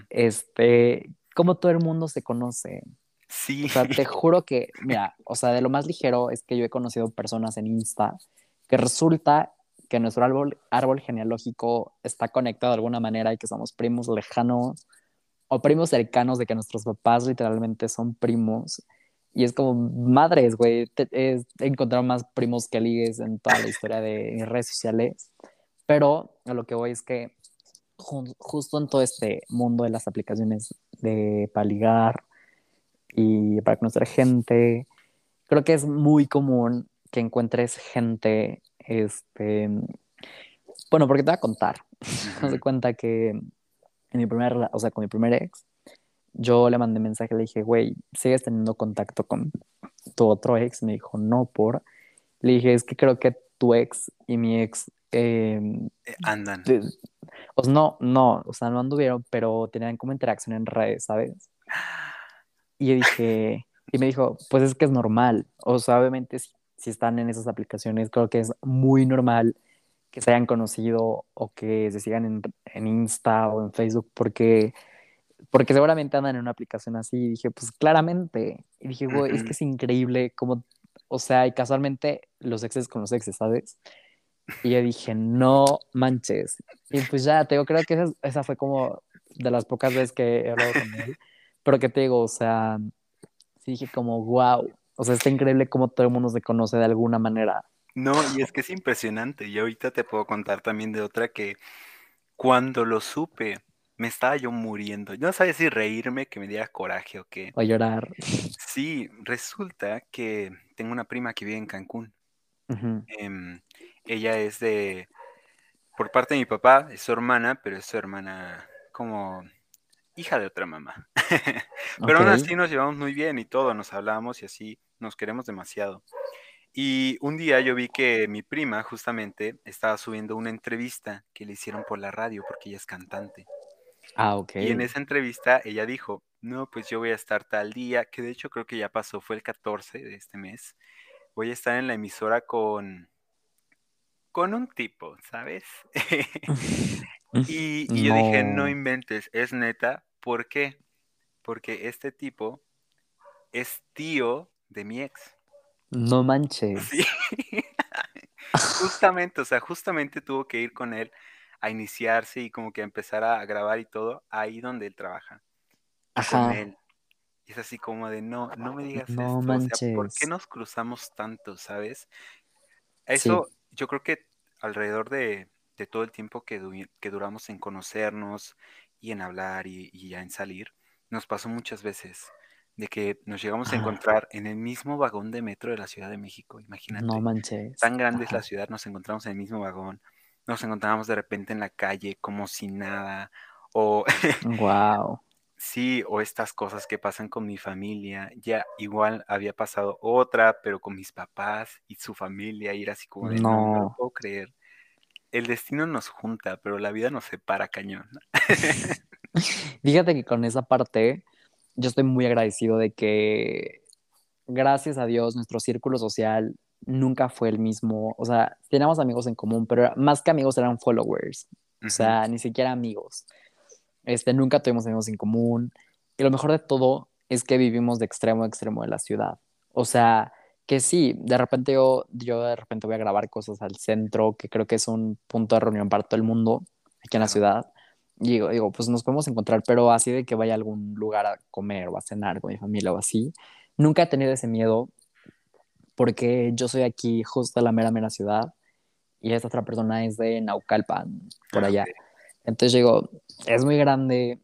Este, como todo el mundo se conoce. Sí. O sea, te juro que, mira, o sea, de lo más ligero es que yo he conocido personas en Insta que resulta que nuestro árbol, árbol genealógico está conectado de alguna manera y que somos primos lejanos o primos cercanos de que nuestros papás literalmente son primos. Y es como, madres, güey, he encontrado más primos que ligues en toda la historia de redes sociales. Pero a lo que voy es que justo en todo este mundo de las aplicaciones de para ligar y para conocer gente, creo que es muy común que encuentres gente, este, bueno, porque te voy a contar, uh -huh. cuenta que en mi primer, o sea, con mi primer ex, yo le mandé mensaje, le dije, güey, ¿sigues teniendo contacto con tu otro ex? Me dijo, no, por. Le dije, es que creo que tu ex y mi ex em, eh, andan. o sea, no, no, o sea, no anduvieron, pero tenían como interacción en redes, ¿sabes? Y yo dije, y me dijo, pues es que es normal. O sea, obviamente si, si están en esas aplicaciones, creo que es muy normal que se hayan conocido o que se sigan en, en Insta o en Facebook, porque, porque seguramente andan en una aplicación así. Y dije, pues claramente. Y dije, güey, es que es increíble como, o sea, y casualmente los exes con los exes, ¿sabes? Y yo dije, no manches. Y pues ya, te digo, creo que esa, esa fue como de las pocas veces que he hablado con él. Pero que te digo, o sea, sí dije como, wow. O sea, está increíble cómo todo el mundo se conoce de alguna manera. No, y es que es impresionante. Y ahorita te puedo contar también de otra que cuando lo supe, me estaba yo muriendo. No sabía si reírme, que me diera coraje o qué. O llorar. Sí, resulta que tengo una prima que vive en Cancún. Em, ella es de, por parte de mi papá, es su hermana, pero es su hermana como hija de otra mamá. Pero aún así nos llevamos muy bien y todo, nos hablamos y así nos queremos demasiado. Y un día yo vi que mi prima justamente estaba subiendo una entrevista que le hicieron por la radio porque ella es cantante. Ah, ok. Y en esa entrevista ella dijo, no, pues yo voy a estar tal día, que de hecho creo que ya pasó, fue el 14 de este mes. Voy a estar en la emisora con, con un tipo, ¿sabes? y, yo dije, no inventes, es neta, ¿Por qué? Porque este tipo es tío de mi ex. No manches. Sí. justamente, o sea, justamente tuvo que ir con él a iniciarse y como que empezar a grabar y todo ahí donde él trabaja. Ajá. Con él. Y es así como de, no, no me digas no esto. Manches. O sea, ¿por qué nos cruzamos tanto, sabes? Eso, yo creo que alrededor de, todo el tiempo que, que duramos en conocernos y en hablar y, ya en salir, nos pasó muchas veces de que nos llegamos a encontrar en el mismo vagón de metro de la Ciudad de México, imagínate. No manches. Tan grande es la ciudad, nos encontramos en el mismo vagón, nos encontramos de repente en la calle como si nada, o... wow. Sí, o estas cosas que pasan con mi familia, ya igual había pasado otra, pero con mis papás y su familia, y era así como de, no, no lo puedo creer el destino nos junta, pero la vida nos separa cañón. Fíjate que con esa parte yo estoy muy agradecido de que, gracias a Dios, nuestro círculo social nunca fue el mismo. O sea, teníamos amigos en común, pero más que amigos eran followers. O sea, ni siquiera amigos. Este, nunca tuvimos amigos en común. Y lo mejor de todo es que vivimos de extremo a extremo de la ciudad. O sea, que sí, de repente yo, yo de repente voy a grabar cosas al centro, que creo que es un punto de reunión para todo el mundo aquí en la ciudad. Y digo, digo, pues nos podemos encontrar, pero así de que vaya a algún lugar a comer o a cenar con mi familia o así. Nunca he tenido ese miedo porque yo soy aquí justo a la mera, mera ciudad y esta otra persona es de Naucalpan, por ah, allá. Entonces digo, es muy grande,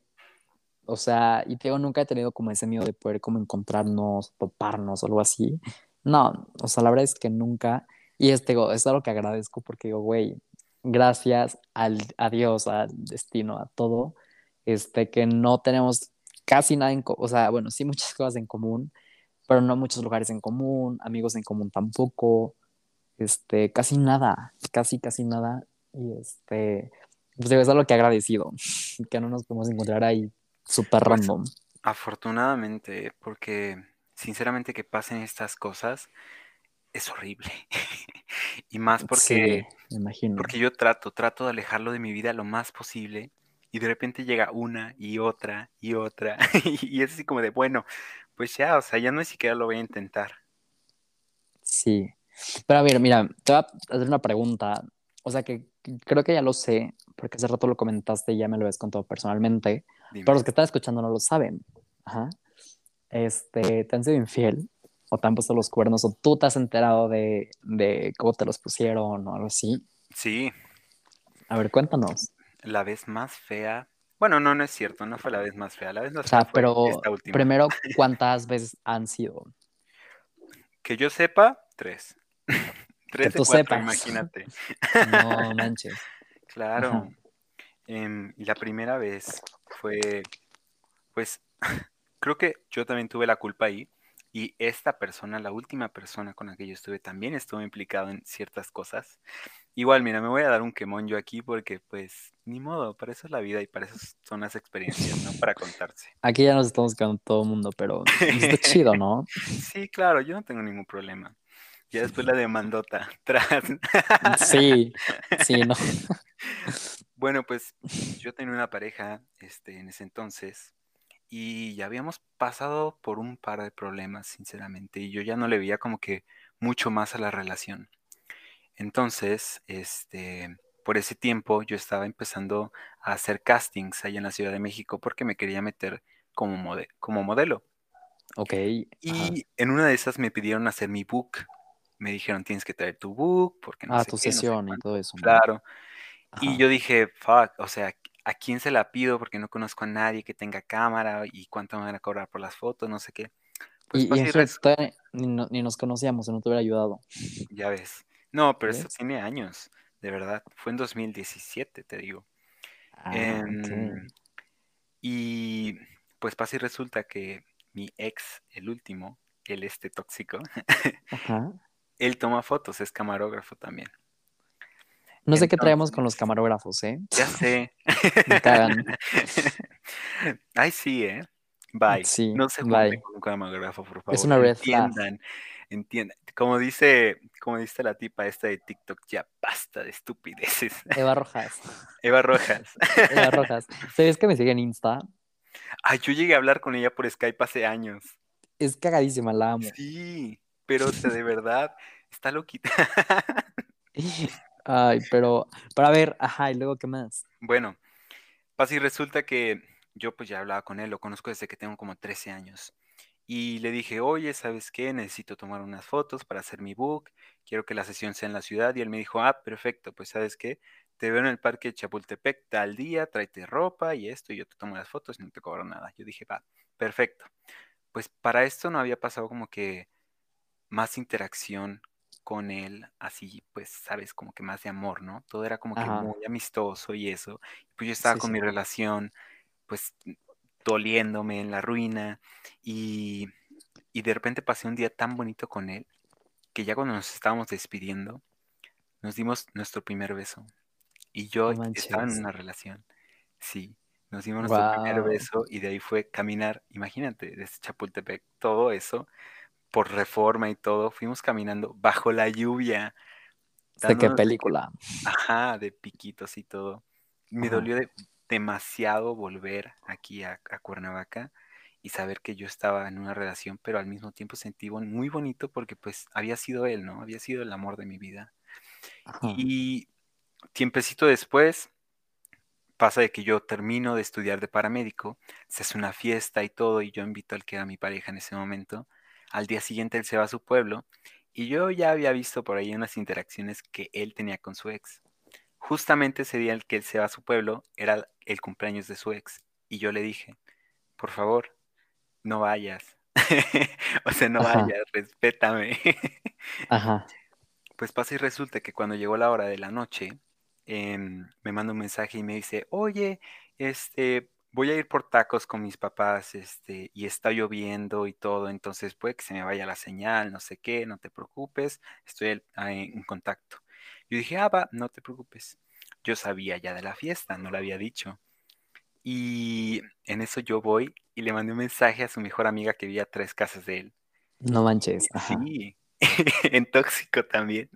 o sea, y te digo, nunca he tenido como ese miedo de poder como encontrarnos, toparnos o algo así. No, o sea, la verdad es que nunca. Y este, es algo que agradezco porque digo, güey, gracias al, a Dios, al destino, a todo, este, que no tenemos casi nada en, o sea, bueno, sí muchas cosas en común, pero no muchos lugares en común, amigos en común tampoco, este, casi nada, casi, casi nada. Y este, pues es algo que agradecido, que no nos podemos encontrar ahí súper pues, random. Afortunadamente, porque sinceramente que pasen estas cosas es horrible. y más porque, me imagino. porque yo trato, trato de alejarlo de mi vida lo más posible y de repente llega una y otra y otra y es así como de, bueno, pues ya, o sea, ya no ni siquiera lo voy a intentar. Sí. Pero a ver, mira, te voy a hacer una pregunta. O sea, que creo que ya lo sé, porque hace rato lo comentaste y ya me lo habías contado personalmente. Pero los que están escuchando no lo saben. Ajá este, ¿te han sido infiel? ¿O te han puesto los cuernos? ¿O tú te has enterado de, de cómo te los pusieron o algo así? Sí. A ver, cuéntanos. La vez más fea. Bueno, no, no es cierto, no fue la vez más fea. La vez más o sea, pero primero, ¿cuántas veces han sido? Que yo sepa, tres. Tres que tú sepas. imagínate. No manches. claro. Em, y la primera vez fue, pues, creo que yo también tuve la culpa ahí, Y esta persona, la última persona con la que yo estuve, también estuvo implicado en ciertas cosas. Igual, mira, me voy a dar un quemón yo aquí porque, pues, ni modo, para eso es la vida y para eso son las experiencias, ¿no? Para contarse. Aquí ya nos estamos quedando todo el mundo, pero está chido, ¿no? Sí, claro, yo no tengo ningún problema. Ya después la demandota tras. Sí, sí, no. Bueno, pues yo tenía una pareja este, en ese entonces y ya habíamos pasado por un par de problemas, sinceramente, y yo ya no le veía como que mucho más a la relación. Entonces, este, por ese tiempo yo estaba empezando a hacer castings allá en la Ciudad de México porque me quería meter como, como modelo. Ok. Y en una de esas me pidieron hacer mi book me dijeron, tienes que traer tu book, porque no ah, tu sesión y todo eso. Claro. Y yo dije, fuck, o sea, ¿a quién se la pido? Porque no conozco a nadie que tenga cámara y cuánto me van a cobrar por las fotos, no sé qué. Pues, y, ni, nos conocíamos, no te hubiera ayudado. Ya ves. No, pero eso tiene años, de verdad. Fue en 2017, te digo. Ah, em, y pues pasa y resulta que mi ex, el último, el este tóxico, Ajá. Él toma fotos, es camarógrafo también. No sé qué traemos con los camarógrafos, ¿eh? Ya sé. Me cagan. Ay, sí, ¿eh? Bye. Sí, no se bye. con un camarógrafo, por favor. Es una red Entiendan, entiendan. Como dice, como dice la tipa esta de TikTok, ya basta de estupideces. Eva Rojas. Eva Rojas. Eva Rojas. ¿Sabes que me sigue en Insta? Ay, yo llegué a hablar con ella por Skype hace años. Es cagadísima, la amo. Sí pero de verdad está loquita. Ay, pero para ver, ajá, y luego qué más. Bueno, pasa y resulta que yo pues ya hablaba con él, lo conozco desde que tengo como 13 años. Y le dije, oye, ¿sabes qué? Necesito tomar unas fotos para hacer mi book, quiero que la sesión sea en la ciudad. Y él me dijo, ah, perfecto, pues ¿sabes qué? Te veo en el parque de Chapultepec tal día, tráete ropa y esto, y yo te tomo las fotos y no te cobro nada. Yo dije, va, perfecto. Pues para esto no había pasado como que más interacción con él, así pues, sabes, como que más de amor, ¿no? Todo era como que muy amistoso y eso. Pues yo estaba con mi relación, pues, doliéndome en la ruina y, y de repente pasé un día tan bonito con él que ya cuando nos estábamos despidiendo, nos dimos nuestro primer beso. Y yo estaba en una relación, sí. Nos dimos nuestro primer beso y de ahí fue caminar, imagínate, desde Chapultepec, todo eso por reforma y todo, fuimos caminando bajo la lluvia. ¿De qué película? Ajá, de piquitos y todo. Me dolió demasiado volver aquí a, Cuernavaca y saber que yo estaba en una relación, pero al mismo tiempo sentí muy bonito porque pues había sido él, ¿no? Había sido el amor de mi vida. Y tiempecito después pasa de que yo termino de estudiar de paramédico, se hace una fiesta y todo y yo invito al que era mi pareja en ese momento al día siguiente él se va a su pueblo y yo ya había visto por ahí unas interacciones que él tenía con su ex. Justamente ese día el que él se va a su pueblo era el cumpleaños de su ex y yo le dije, por favor, no vayas. o sea, no vayas, respétame. Ajá. Pues pasa y resulta que cuando llegó la hora de la noche, em, me manda un mensaje y me dice, oye, este, voy a ir por tacos con mis papás, este, y está lloviendo y todo, entonces puede que se me vaya la señal, no sé qué, no te preocupes, estoy en contacto. Yo dije, ah, va, no te preocupes. Yo sabía ya de la fiesta, no lo había dicho. Y en eso yo voy y le mandé un mensaje a su mejor amiga que vivía tres casas de él. No manches. Sí, en tóxico también.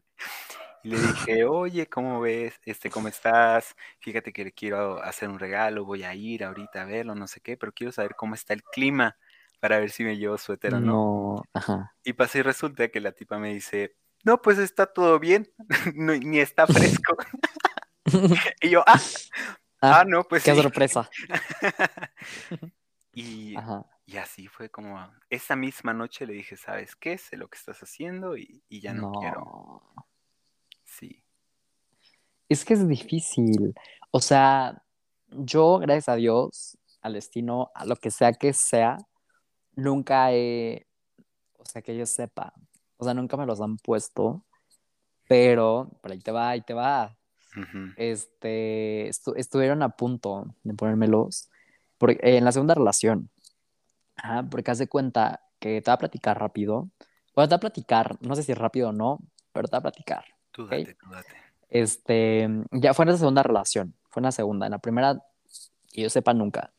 Y le dije, oye, ¿cómo ves? Este, ¿cómo estás? Fíjate que le quiero hacer un regalo, voy a ir ahorita a verlo, no sé qué, pero quiero saber cómo está el clima para ver si me llevo suéter o no. No, ajá. Y pasa y resulta que la tipa me dice, no, pues está todo bien, ni está fresco. y yo, ah, ah, ah, no, pues Qué sorpresa. y, y, así fue como, esa misma noche le dije, ¿sabes qué? Sé lo que estás haciendo y, ya no, no. quiero. Es que es difícil. O sea, yo, gracias a Dios, al destino, a lo que sea que sea, nunca he, o sea, que yo sepa, o sea, nunca me los han puesto, pero, por ahí te va, ahí te va. Este, estuvieron a punto de ponérmelos porque, en la segunda relación. porque haz de cuenta, que te va a platicar rápido. Bueno, te va a platicar, no sé si rápido o no, pero te va a platicar. Tú date, tú date. Este, ya fue en la segunda relación, fue en la segunda. En la primera, y yo sepa nunca.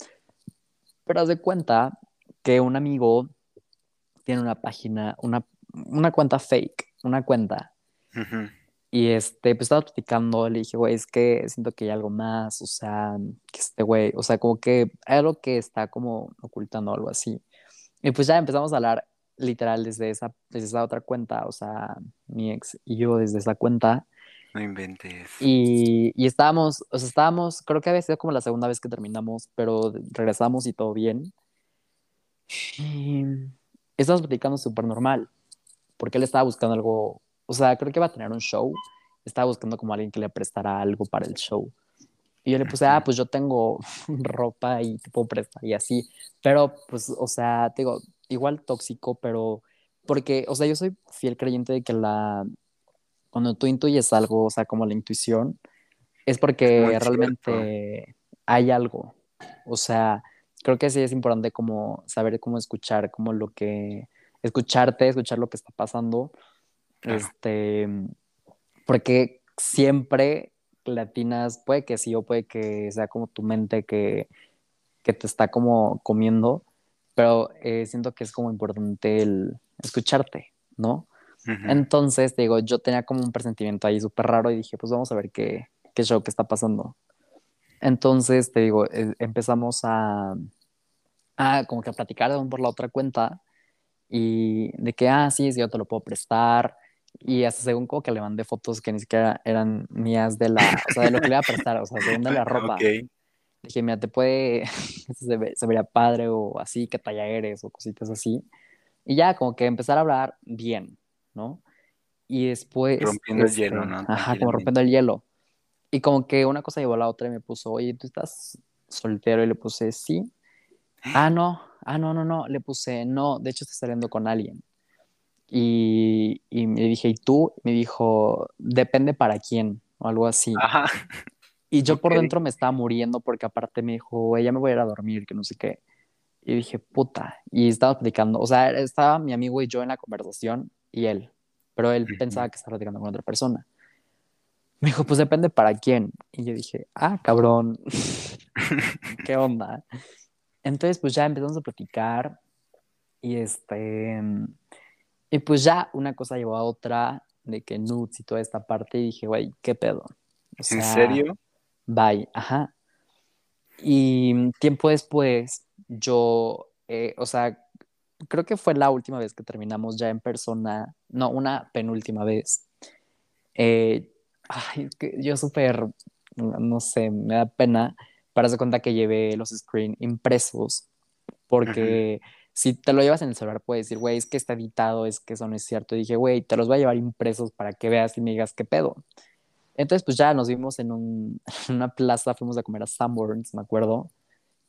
Pero haz de cuenta que un amigo tiene una página, una, una cuenta fake, una cuenta. Y este, pues estaba platicando, le dije, güey, es que siento que hay algo más, o sea, que este güey, o sea, como que hay algo que está como ocultando algo así. Y pues ya empezamos a hablar literal desde esa, desde esa otra cuenta, o sea, mi ex y yo desde esa cuenta. No inventes. Y, y estábamos, o sea, estábamos, creo que había sido como la segunda vez que terminamos, pero regresamos y todo bien. Y estábamos platicando súper normal, porque él estaba buscando algo o sea, creo que iba a tener un show. Estaba buscando como alguien que le prestara algo para el show. Y yo le puse, ah, pues yo tengo ropa y te puedo prestar y así. Pero, pues, o sea, te digo, igual tóxico, pero porque, o sea, yo soy fiel creyente de que la, cuando tú intuyes algo, o sea, como la intuición, es porque realmente hay algo. O sea, creo que sí es importante como saber cómo escuchar, como lo que, escucharte, escuchar lo que está pasando este, porque siempre latinas, puede que sí o puede que sea como tu mente que, que te está como comiendo, pero eh, siento que es como importante el escucharte, ¿no? Entonces, te digo, yo tenía como un presentimiento ahí súper raro y dije, pues vamos a ver qué, qué show que está pasando. Entonces, te digo, eh, empezamos a, a como que a platicar por la otra cuenta y de que, ah, sí, sí, yo te lo puedo prestar y hasta según como que le mandé fotos que ni siquiera eran mías de la, o sea, de lo que le iba a prestar, o sea, según de la ropa. Dije, mira, te puede, se, vería padre o así, qué talla eres o cositas así. Y ya, como que empezar a hablar bien, ¿no? Y después... Rompiendo el hielo, este, ¿no? Ajá, como rompiendo el hielo. Y como que una cosa llevó a la otra y me puso, oye, ¿tú estás soltero? Y le puse, sí. Ah, no, ah, no, no, no. Le puse, no, de hecho estoy saliendo con alguien. Y, y me dije, ¿y tú? Me dijo, depende para quién, o algo así. Y yo por dentro me estaba muriendo porque aparte me dijo, ella me voy a ir a dormir, que no sé qué. Y dije, puta. Y estaba platicando, o sea, estaba mi amigo y yo en la conversación y él, pero él pensaba que estaba platicando con otra persona. Me dijo, pues depende para quién. Y yo dije, ah, cabrón, ¿qué onda? Entonces, pues ya empezamos a platicar y este, y pues ya una cosa llevó a otra, de que nudes y toda esta parte, y dije, güey, ¿qué pedo? ¿En serio? Bye, ajá. Y tiempo después, yo, eh, o sea, creo que fue la última vez que terminamos ya en persona, no, una penúltima vez. Eh, ay, que yo súper, no sé, me da pena para hacer cuenta que llevé los screen impresos, porque si te lo llevas en el celular, puedes decir, güey, es que está editado, es que eso no es cierto. Y dije, güey, te los voy a llevar impresos para que veas y me digas qué pedo. Entonces, pues ya nos vimos en, un, una plaza, fuimos a comer a Sanborns, me acuerdo.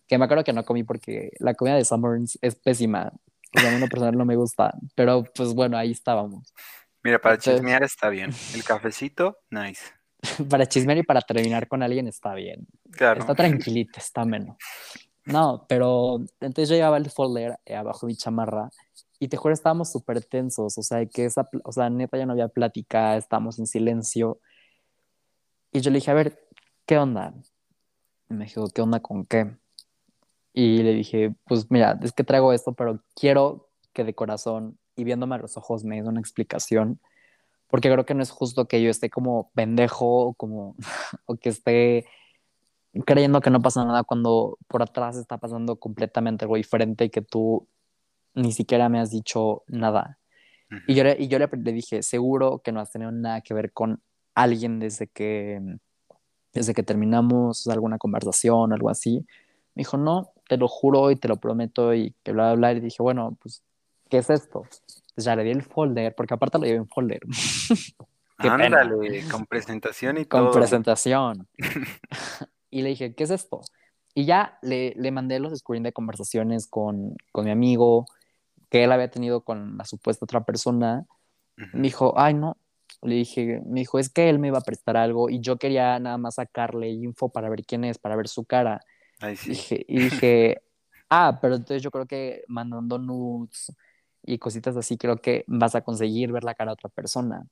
Que me acuerdo que no comí porque la comida de Sanborns es pésima. Sea, a mí no personal no me gusta. Pero pues bueno, ahí estábamos. Mira, para chismear está bien. El cafecito, nice. para chismear y para terminar con alguien está bien. Claro. Está tranquilita, está menos. No, pero entonces yo llevaba el folder eh, abajo de mi chamarra y te juro, estábamos súper tensos, o sea, que esa, o sea, neta ya no había plática, estábamos en silencio. Y yo le dije, a ver, ¿qué onda? Y me dijo, ¿qué onda con qué? Y le dije, pues mira, es que traigo esto, pero quiero que de corazón y viéndome a los ojos me dé una explicación, porque creo que no es justo que yo esté como pendejo como, o que esté creyendo que no pasa nada cuando por atrás está pasando completamente algo diferente y que tú ni siquiera me has dicho nada. Y yo, le, y yo le, dije, seguro que no has tenido nada que ver con alguien desde que, desde que terminamos alguna conversación, algo así. Me dijo, no, te lo juro y te lo prometo y que bla, bla, bla. Y dije, bueno, pues, ¿qué es esto? Entonces ya le di el folder, porque aparte lo llevé en folder. Ándale, con presentación y todo. Con presentación. y le dije, ¿qué es esto? Y ya le, le mandé los screen de conversaciones con, con, mi amigo que él había tenido con la supuesta otra persona. Me dijo, ay, no. Le dije, me dijo, es que él me iba a prestar algo y yo quería nada más sacarle info para ver quién es, para ver su cara. Ay, sí. dije, y dije, ah, pero entonces yo creo que mandando nudes y cositas así, creo que vas a conseguir ver la cara de otra persona.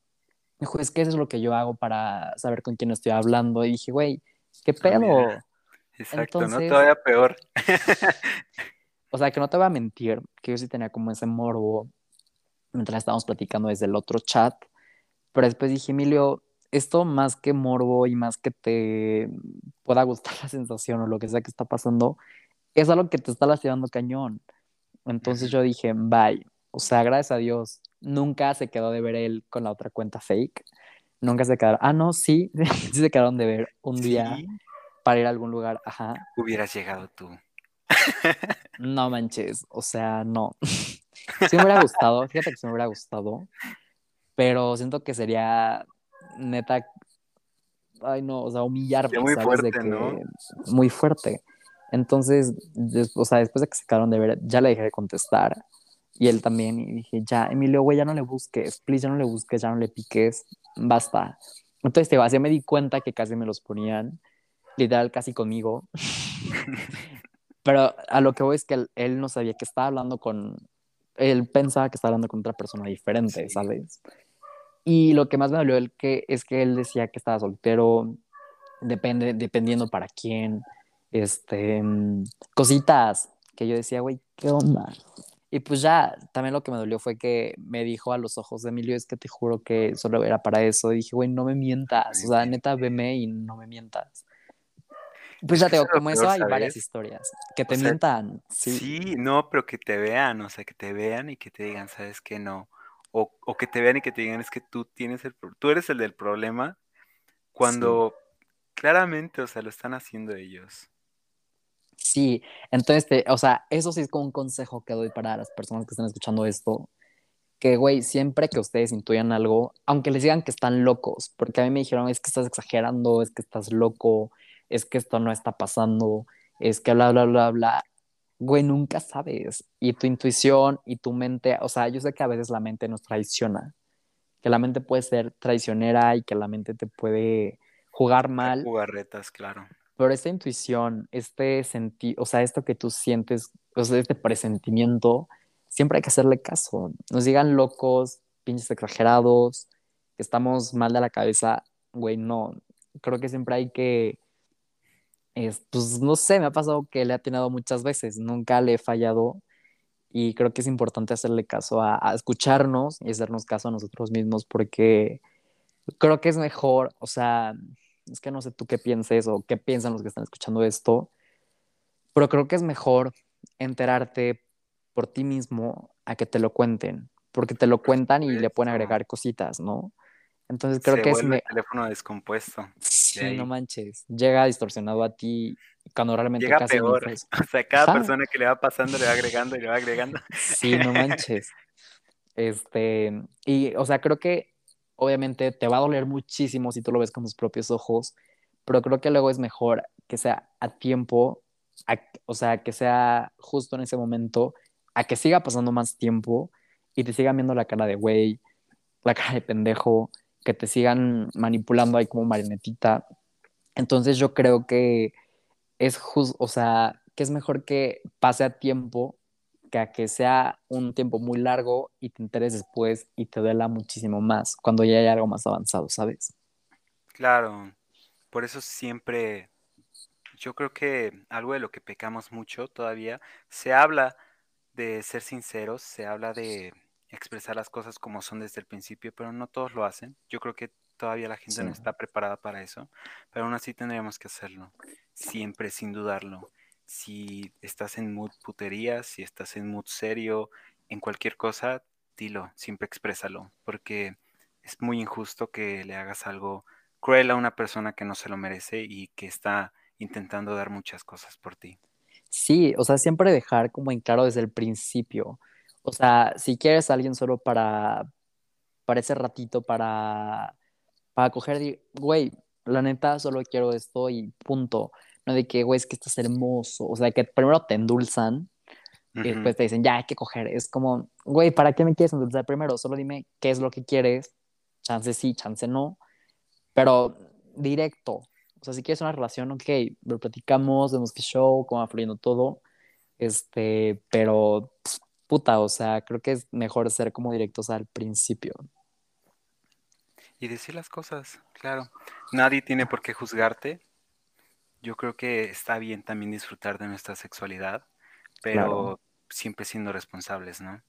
Dijo, es que eso es lo que yo hago para saber con quién estoy hablando. Y dije, güey, ¿qué ah, pedo? Exacto, ¿no? Todavía peor. o sea, que no te voy a mentir, que yo sí tenía como ese morbo mientras estábamos platicando desde el otro chat. Pero después dije, Emilio, esto más que morbo y más que te pueda gustar la sensación o lo que sea que está pasando, es algo que te está lastimando cañón. Entonces yo dije, bye. O sea, gracias a Dios, nunca se quedó de ver él con la otra cuenta fake. Nunca se quedaron. Ah, no, sí, sí se quedaron de ver un día para ir a algún lugar. Ajá. Hubieras llegado tú. no manches, o sea, no. sí me hubiera gustado, fíjate que sí me hubiera gustado, pero siento que sería neta, ay no, o sea, humillarme, muy Fuerte, ¿no? Muy fuerte. Entonces, o sea, después de que se acabaron de ver, ya le dejé de contestar. Y él también, y dije, ya, Emilio, güey, ya no le busques, please, ya no le busques, ya no le piques, basta. Entonces, te así me di cuenta que casi me los ponían, literal, casi conmigo. Pero a lo que voy es que él, no sabía que estaba hablando con, él pensaba que estaba hablando con otra persona diferente, ¿sabes? Y lo que más me dolió el que, es que él decía que estaba soltero, depende, dependiendo para quién, este, mm, cositas que yo decía, güey, ¿qué onda? Y pues ya, también lo que me dolió fue que me dijo a los ojos de Emilio, es que te juro que solo era para eso. Y dije, güey, no me mientas, o sea, neta, veme y no me mientas. Pues ya te digo, como eso hay varias historias. Que te mientan. Sí. sí. no, pero que te vean, o sea, que te vean y que te digan, sabes que no o, que te vean y que te digan es que tú tienes el, tú eres el del problema, cuando claramente, o sea, lo están haciendo ellos. Sí, entonces, o sea, eso sí es como un consejo que doy para las personas que están escuchando esto, que, güey, siempre que ustedes intuyan algo, aunque les digan que están locos, porque a mí me dijeron, es que estás exagerando, es que estás loco, es que esto no está pasando, es que bla, bla, bla, bla, güey, nunca sabes. Y tu intuición y tu mente, o sea, yo sé que a veces la mente nos traiciona, que la mente puede ser traicionera y que la mente te puede jugar mal. Jugarretas, claro. Pero esta intuición, este sentir, o sea, esto que tú sientes, o sea, este presentimiento, siempre hay que hacerle caso. Nos digan locos, pinches exagerados, que estamos mal de la cabeza, güey, no. Creo que siempre hay que pues no sé, me ha pasado que le ha tenido muchas veces, nunca le he fallado y creo que es importante hacerle caso a, escucharnos y hacernos caso a nosotros mismos porque creo que es mejor, o sea, es que no sé tú qué pienses o qué piensan los que están escuchando esto, pero creo que es mejor enterarte por ti mismo a que te lo cuenten, porque te lo cuentan y le pueden agregar cositas, ¿no? Entonces creo que es... el teléfono descompuesto. Sí, no manches. Llega distorsionado a ti cuando realmente Llega peor. O sea, cada persona que le va pasando le va agregando y le va agregando. Sí, no manches. Este, y o sea, creo que obviamente te va a doler muchísimo si tú lo ves con tus propios ojos, pero creo que luego es mejor que sea a tiempo, o sea, que sea justo en ese momento, a que siga pasando más tiempo y te sigan viendo la cara de güey, la cara de pendejo, que te sigan manipulando ahí como marionetita. Entonces yo creo que es justo, o sea, que es mejor que pase a tiempo que a que sea un tiempo muy largo y te enteres después y te duela muchísimo más cuando ya hay algo más avanzado, ¿sabes? Claro, por eso siempre, yo creo que algo de lo que pecamos mucho todavía, se habla de ser sinceros, se habla de expresar las cosas como son desde el principio, pero no todos lo hacen. Yo creo que todavía la gente no está preparada para eso, pero aún así tendríamos que hacerlo, siempre sin dudarlo. Si estás en mood putería, si estás en mood serio, en cualquier cosa, dilo, siempre exprésalo, porque es muy injusto que le hagas algo cruel a una persona que no se lo merece y que está intentando dar muchas cosas por ti. Sí, o sea, siempre dejar como en claro desde el principio o sea, si quieres a alguien solo para, para ese ratito, para, para coger, güey, la neta solo quiero esto y punto. No de que, güey, es que estás hermoso. O sea, que primero te endulzan y después te dicen, ya hay que coger. Es como, güey, ¿para qué me quieres endulzar primero? Solo dime qué es lo que quieres. Chance sí, chance no. Pero directo. O sea, si quieres una relación, ok, lo platicamos, vemos qué show, cómo va fluyendo todo. Este, pero puta, o sea, creo que es mejor ser como directos al principio. Y decir las cosas, claro. Nadie tiene por qué juzgarte. Yo creo que está bien también disfrutar de nuestra sexualidad, pero siempre siendo responsables, ¿no?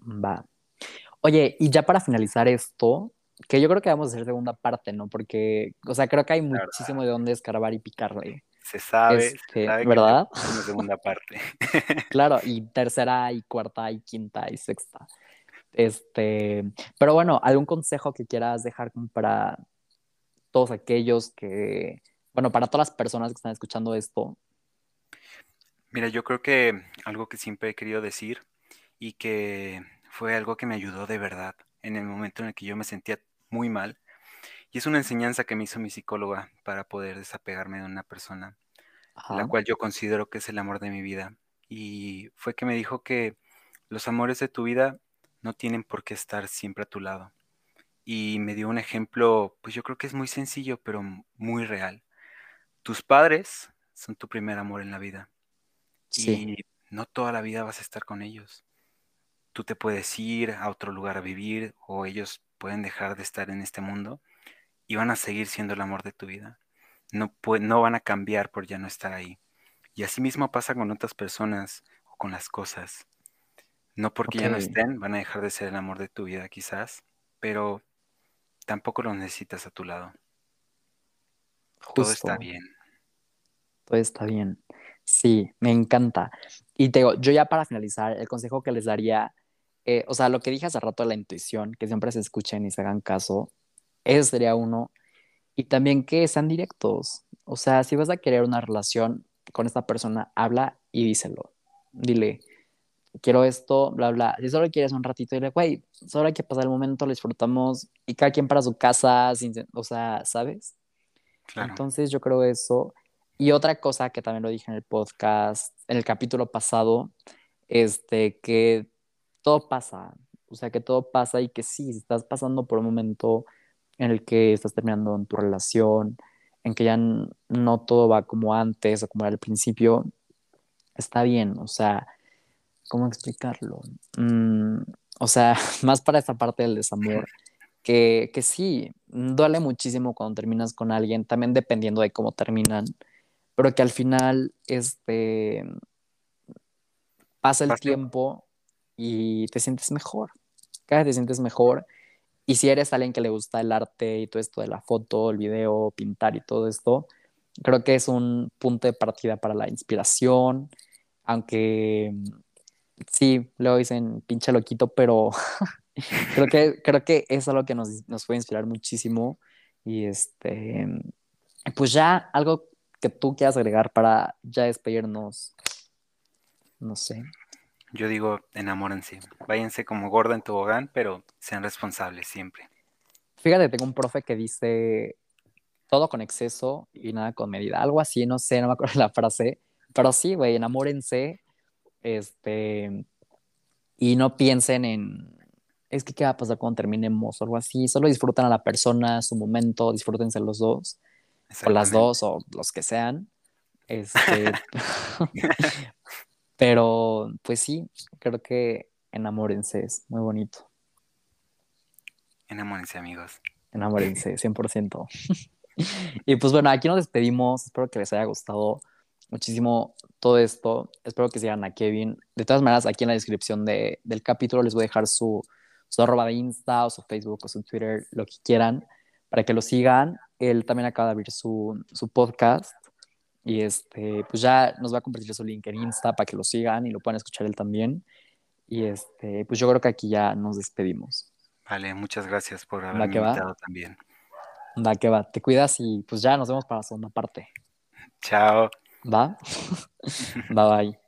Va. Oye, y ya para finalizar esto, que yo creo que vamos a hacer segunda parte, ¿no? Porque, o sea, creo que hay muchísimo de dónde escarbar y picarle. Se sabe, este, ¿verdad? segunda parte. claro, y tercera y cuarta y quinta y sexta. Este, pero bueno, ¿algún consejo que quieras dejar para todos aquellos que, bueno, para todas las personas que están escuchando esto? Mira, yo creo que algo que siempre he querido decir y que fue algo que me ayudó de verdad en el momento en el que yo me sentía muy mal. Y es una enseñanza que me hizo mi psicóloga para poder desapegarme de una persona, la cual yo considero que es el amor de mi vida. Y fue que me dijo que los amores de tu vida no tienen por qué estar siempre a tu lado. Y me dio un ejemplo, pues yo creo que es muy sencillo, pero muy real. Tus padres son tu primer amor en la vida. Y no toda la vida vas a estar con ellos. Tú te puedes ir a otro lugar a vivir o ellos pueden dejar de estar en este mundo y van a seguir siendo el amor de tu vida. No, no van a cambiar por ya no estar ahí. Y así mismo pasa con otras personas o con las cosas. No porque ya no estén, van a dejar de ser el amor de tu vida quizás, pero tampoco los necesitas a tu lado. Todo está bien. Todo está bien. Sí, me encanta. Y te digo, yo ya para finalizar, el consejo que les daría, eh, o sea, lo que dije hace rato de la intuición, que siempre se escuchen y se hagan caso, ese sería uno. Y también que sean directos. O sea, si vas a querer una relación con esta persona, habla y díselo. Dile, quiero esto, bla, bla. Si solo quieres un ratito, dile, güey, solo hay que pasar el momento, lo disfrutamos y cada quien para su casa, sin, o sea, ¿sabes? Entonces yo creo eso. Y otra cosa que también lo dije en el podcast, en el capítulo pasado, este, que todo pasa, o sea, que todo pasa y que sí, estás pasando por un momento en el que estás terminando en tu relación, en que ya no todo va como antes o como era al principio, está bien, o sea, ¿cómo explicarlo? Mm, o sea, más para esta parte del desamor, que, que sí, duele muchísimo cuando terminas con alguien, también dependiendo de cómo terminan, pero que al final, este, pasa el tiempo y te sientes mejor, cada vez te sientes mejor. Y si eres alguien que le gusta el arte y todo esto de la foto, el video, pintar y todo esto, creo que es un punto de partida para la inspiración, aunque sí, luego dicen pinche loquito, pero creo, que, creo que es algo que nos, nos puede inspirar muchísimo. Y este, pues ya algo que tú quieras agregar para ya despedirnos, no sé. Yo digo, enamórense, váyanse como gorda en tobogán, pero sean responsables siempre. Fíjate, tengo un profe que dice todo con exceso y nada con medida, algo así, no sé, no me acuerdo la frase, pero sí, güey, enamórense este, y no piensen en, es que qué va a pasar cuando terminemos o algo así. Solo disfrutan a la persona, su momento, disfrútense los dos, o las dos, o los que sean. Este, pero, pues sí, creo que enamórense, es muy bonito. Enamórense, amigos. Enamórense, 100%. y pues bueno, aquí nos despedimos. Espero que les haya gustado muchísimo todo esto. Espero que sigan a Kevin. De todas maneras, aquí en la descripción de, del capítulo les voy a dejar su, su arroba de Insta o su Facebook o su Twitter, lo que quieran, para que lo sigan. Él también acaba de abrir su, su podcast y este, pues ya nos va a compartir su link en Insta para que lo sigan y lo puedan escuchar él también. Y este, pues yo creo que aquí ya nos despedimos. Vale, muchas gracias por haberme invitado también. Va que va, te cuidas y pues ya nos vemos para la segunda parte. Chao. ¿Va? bye bye.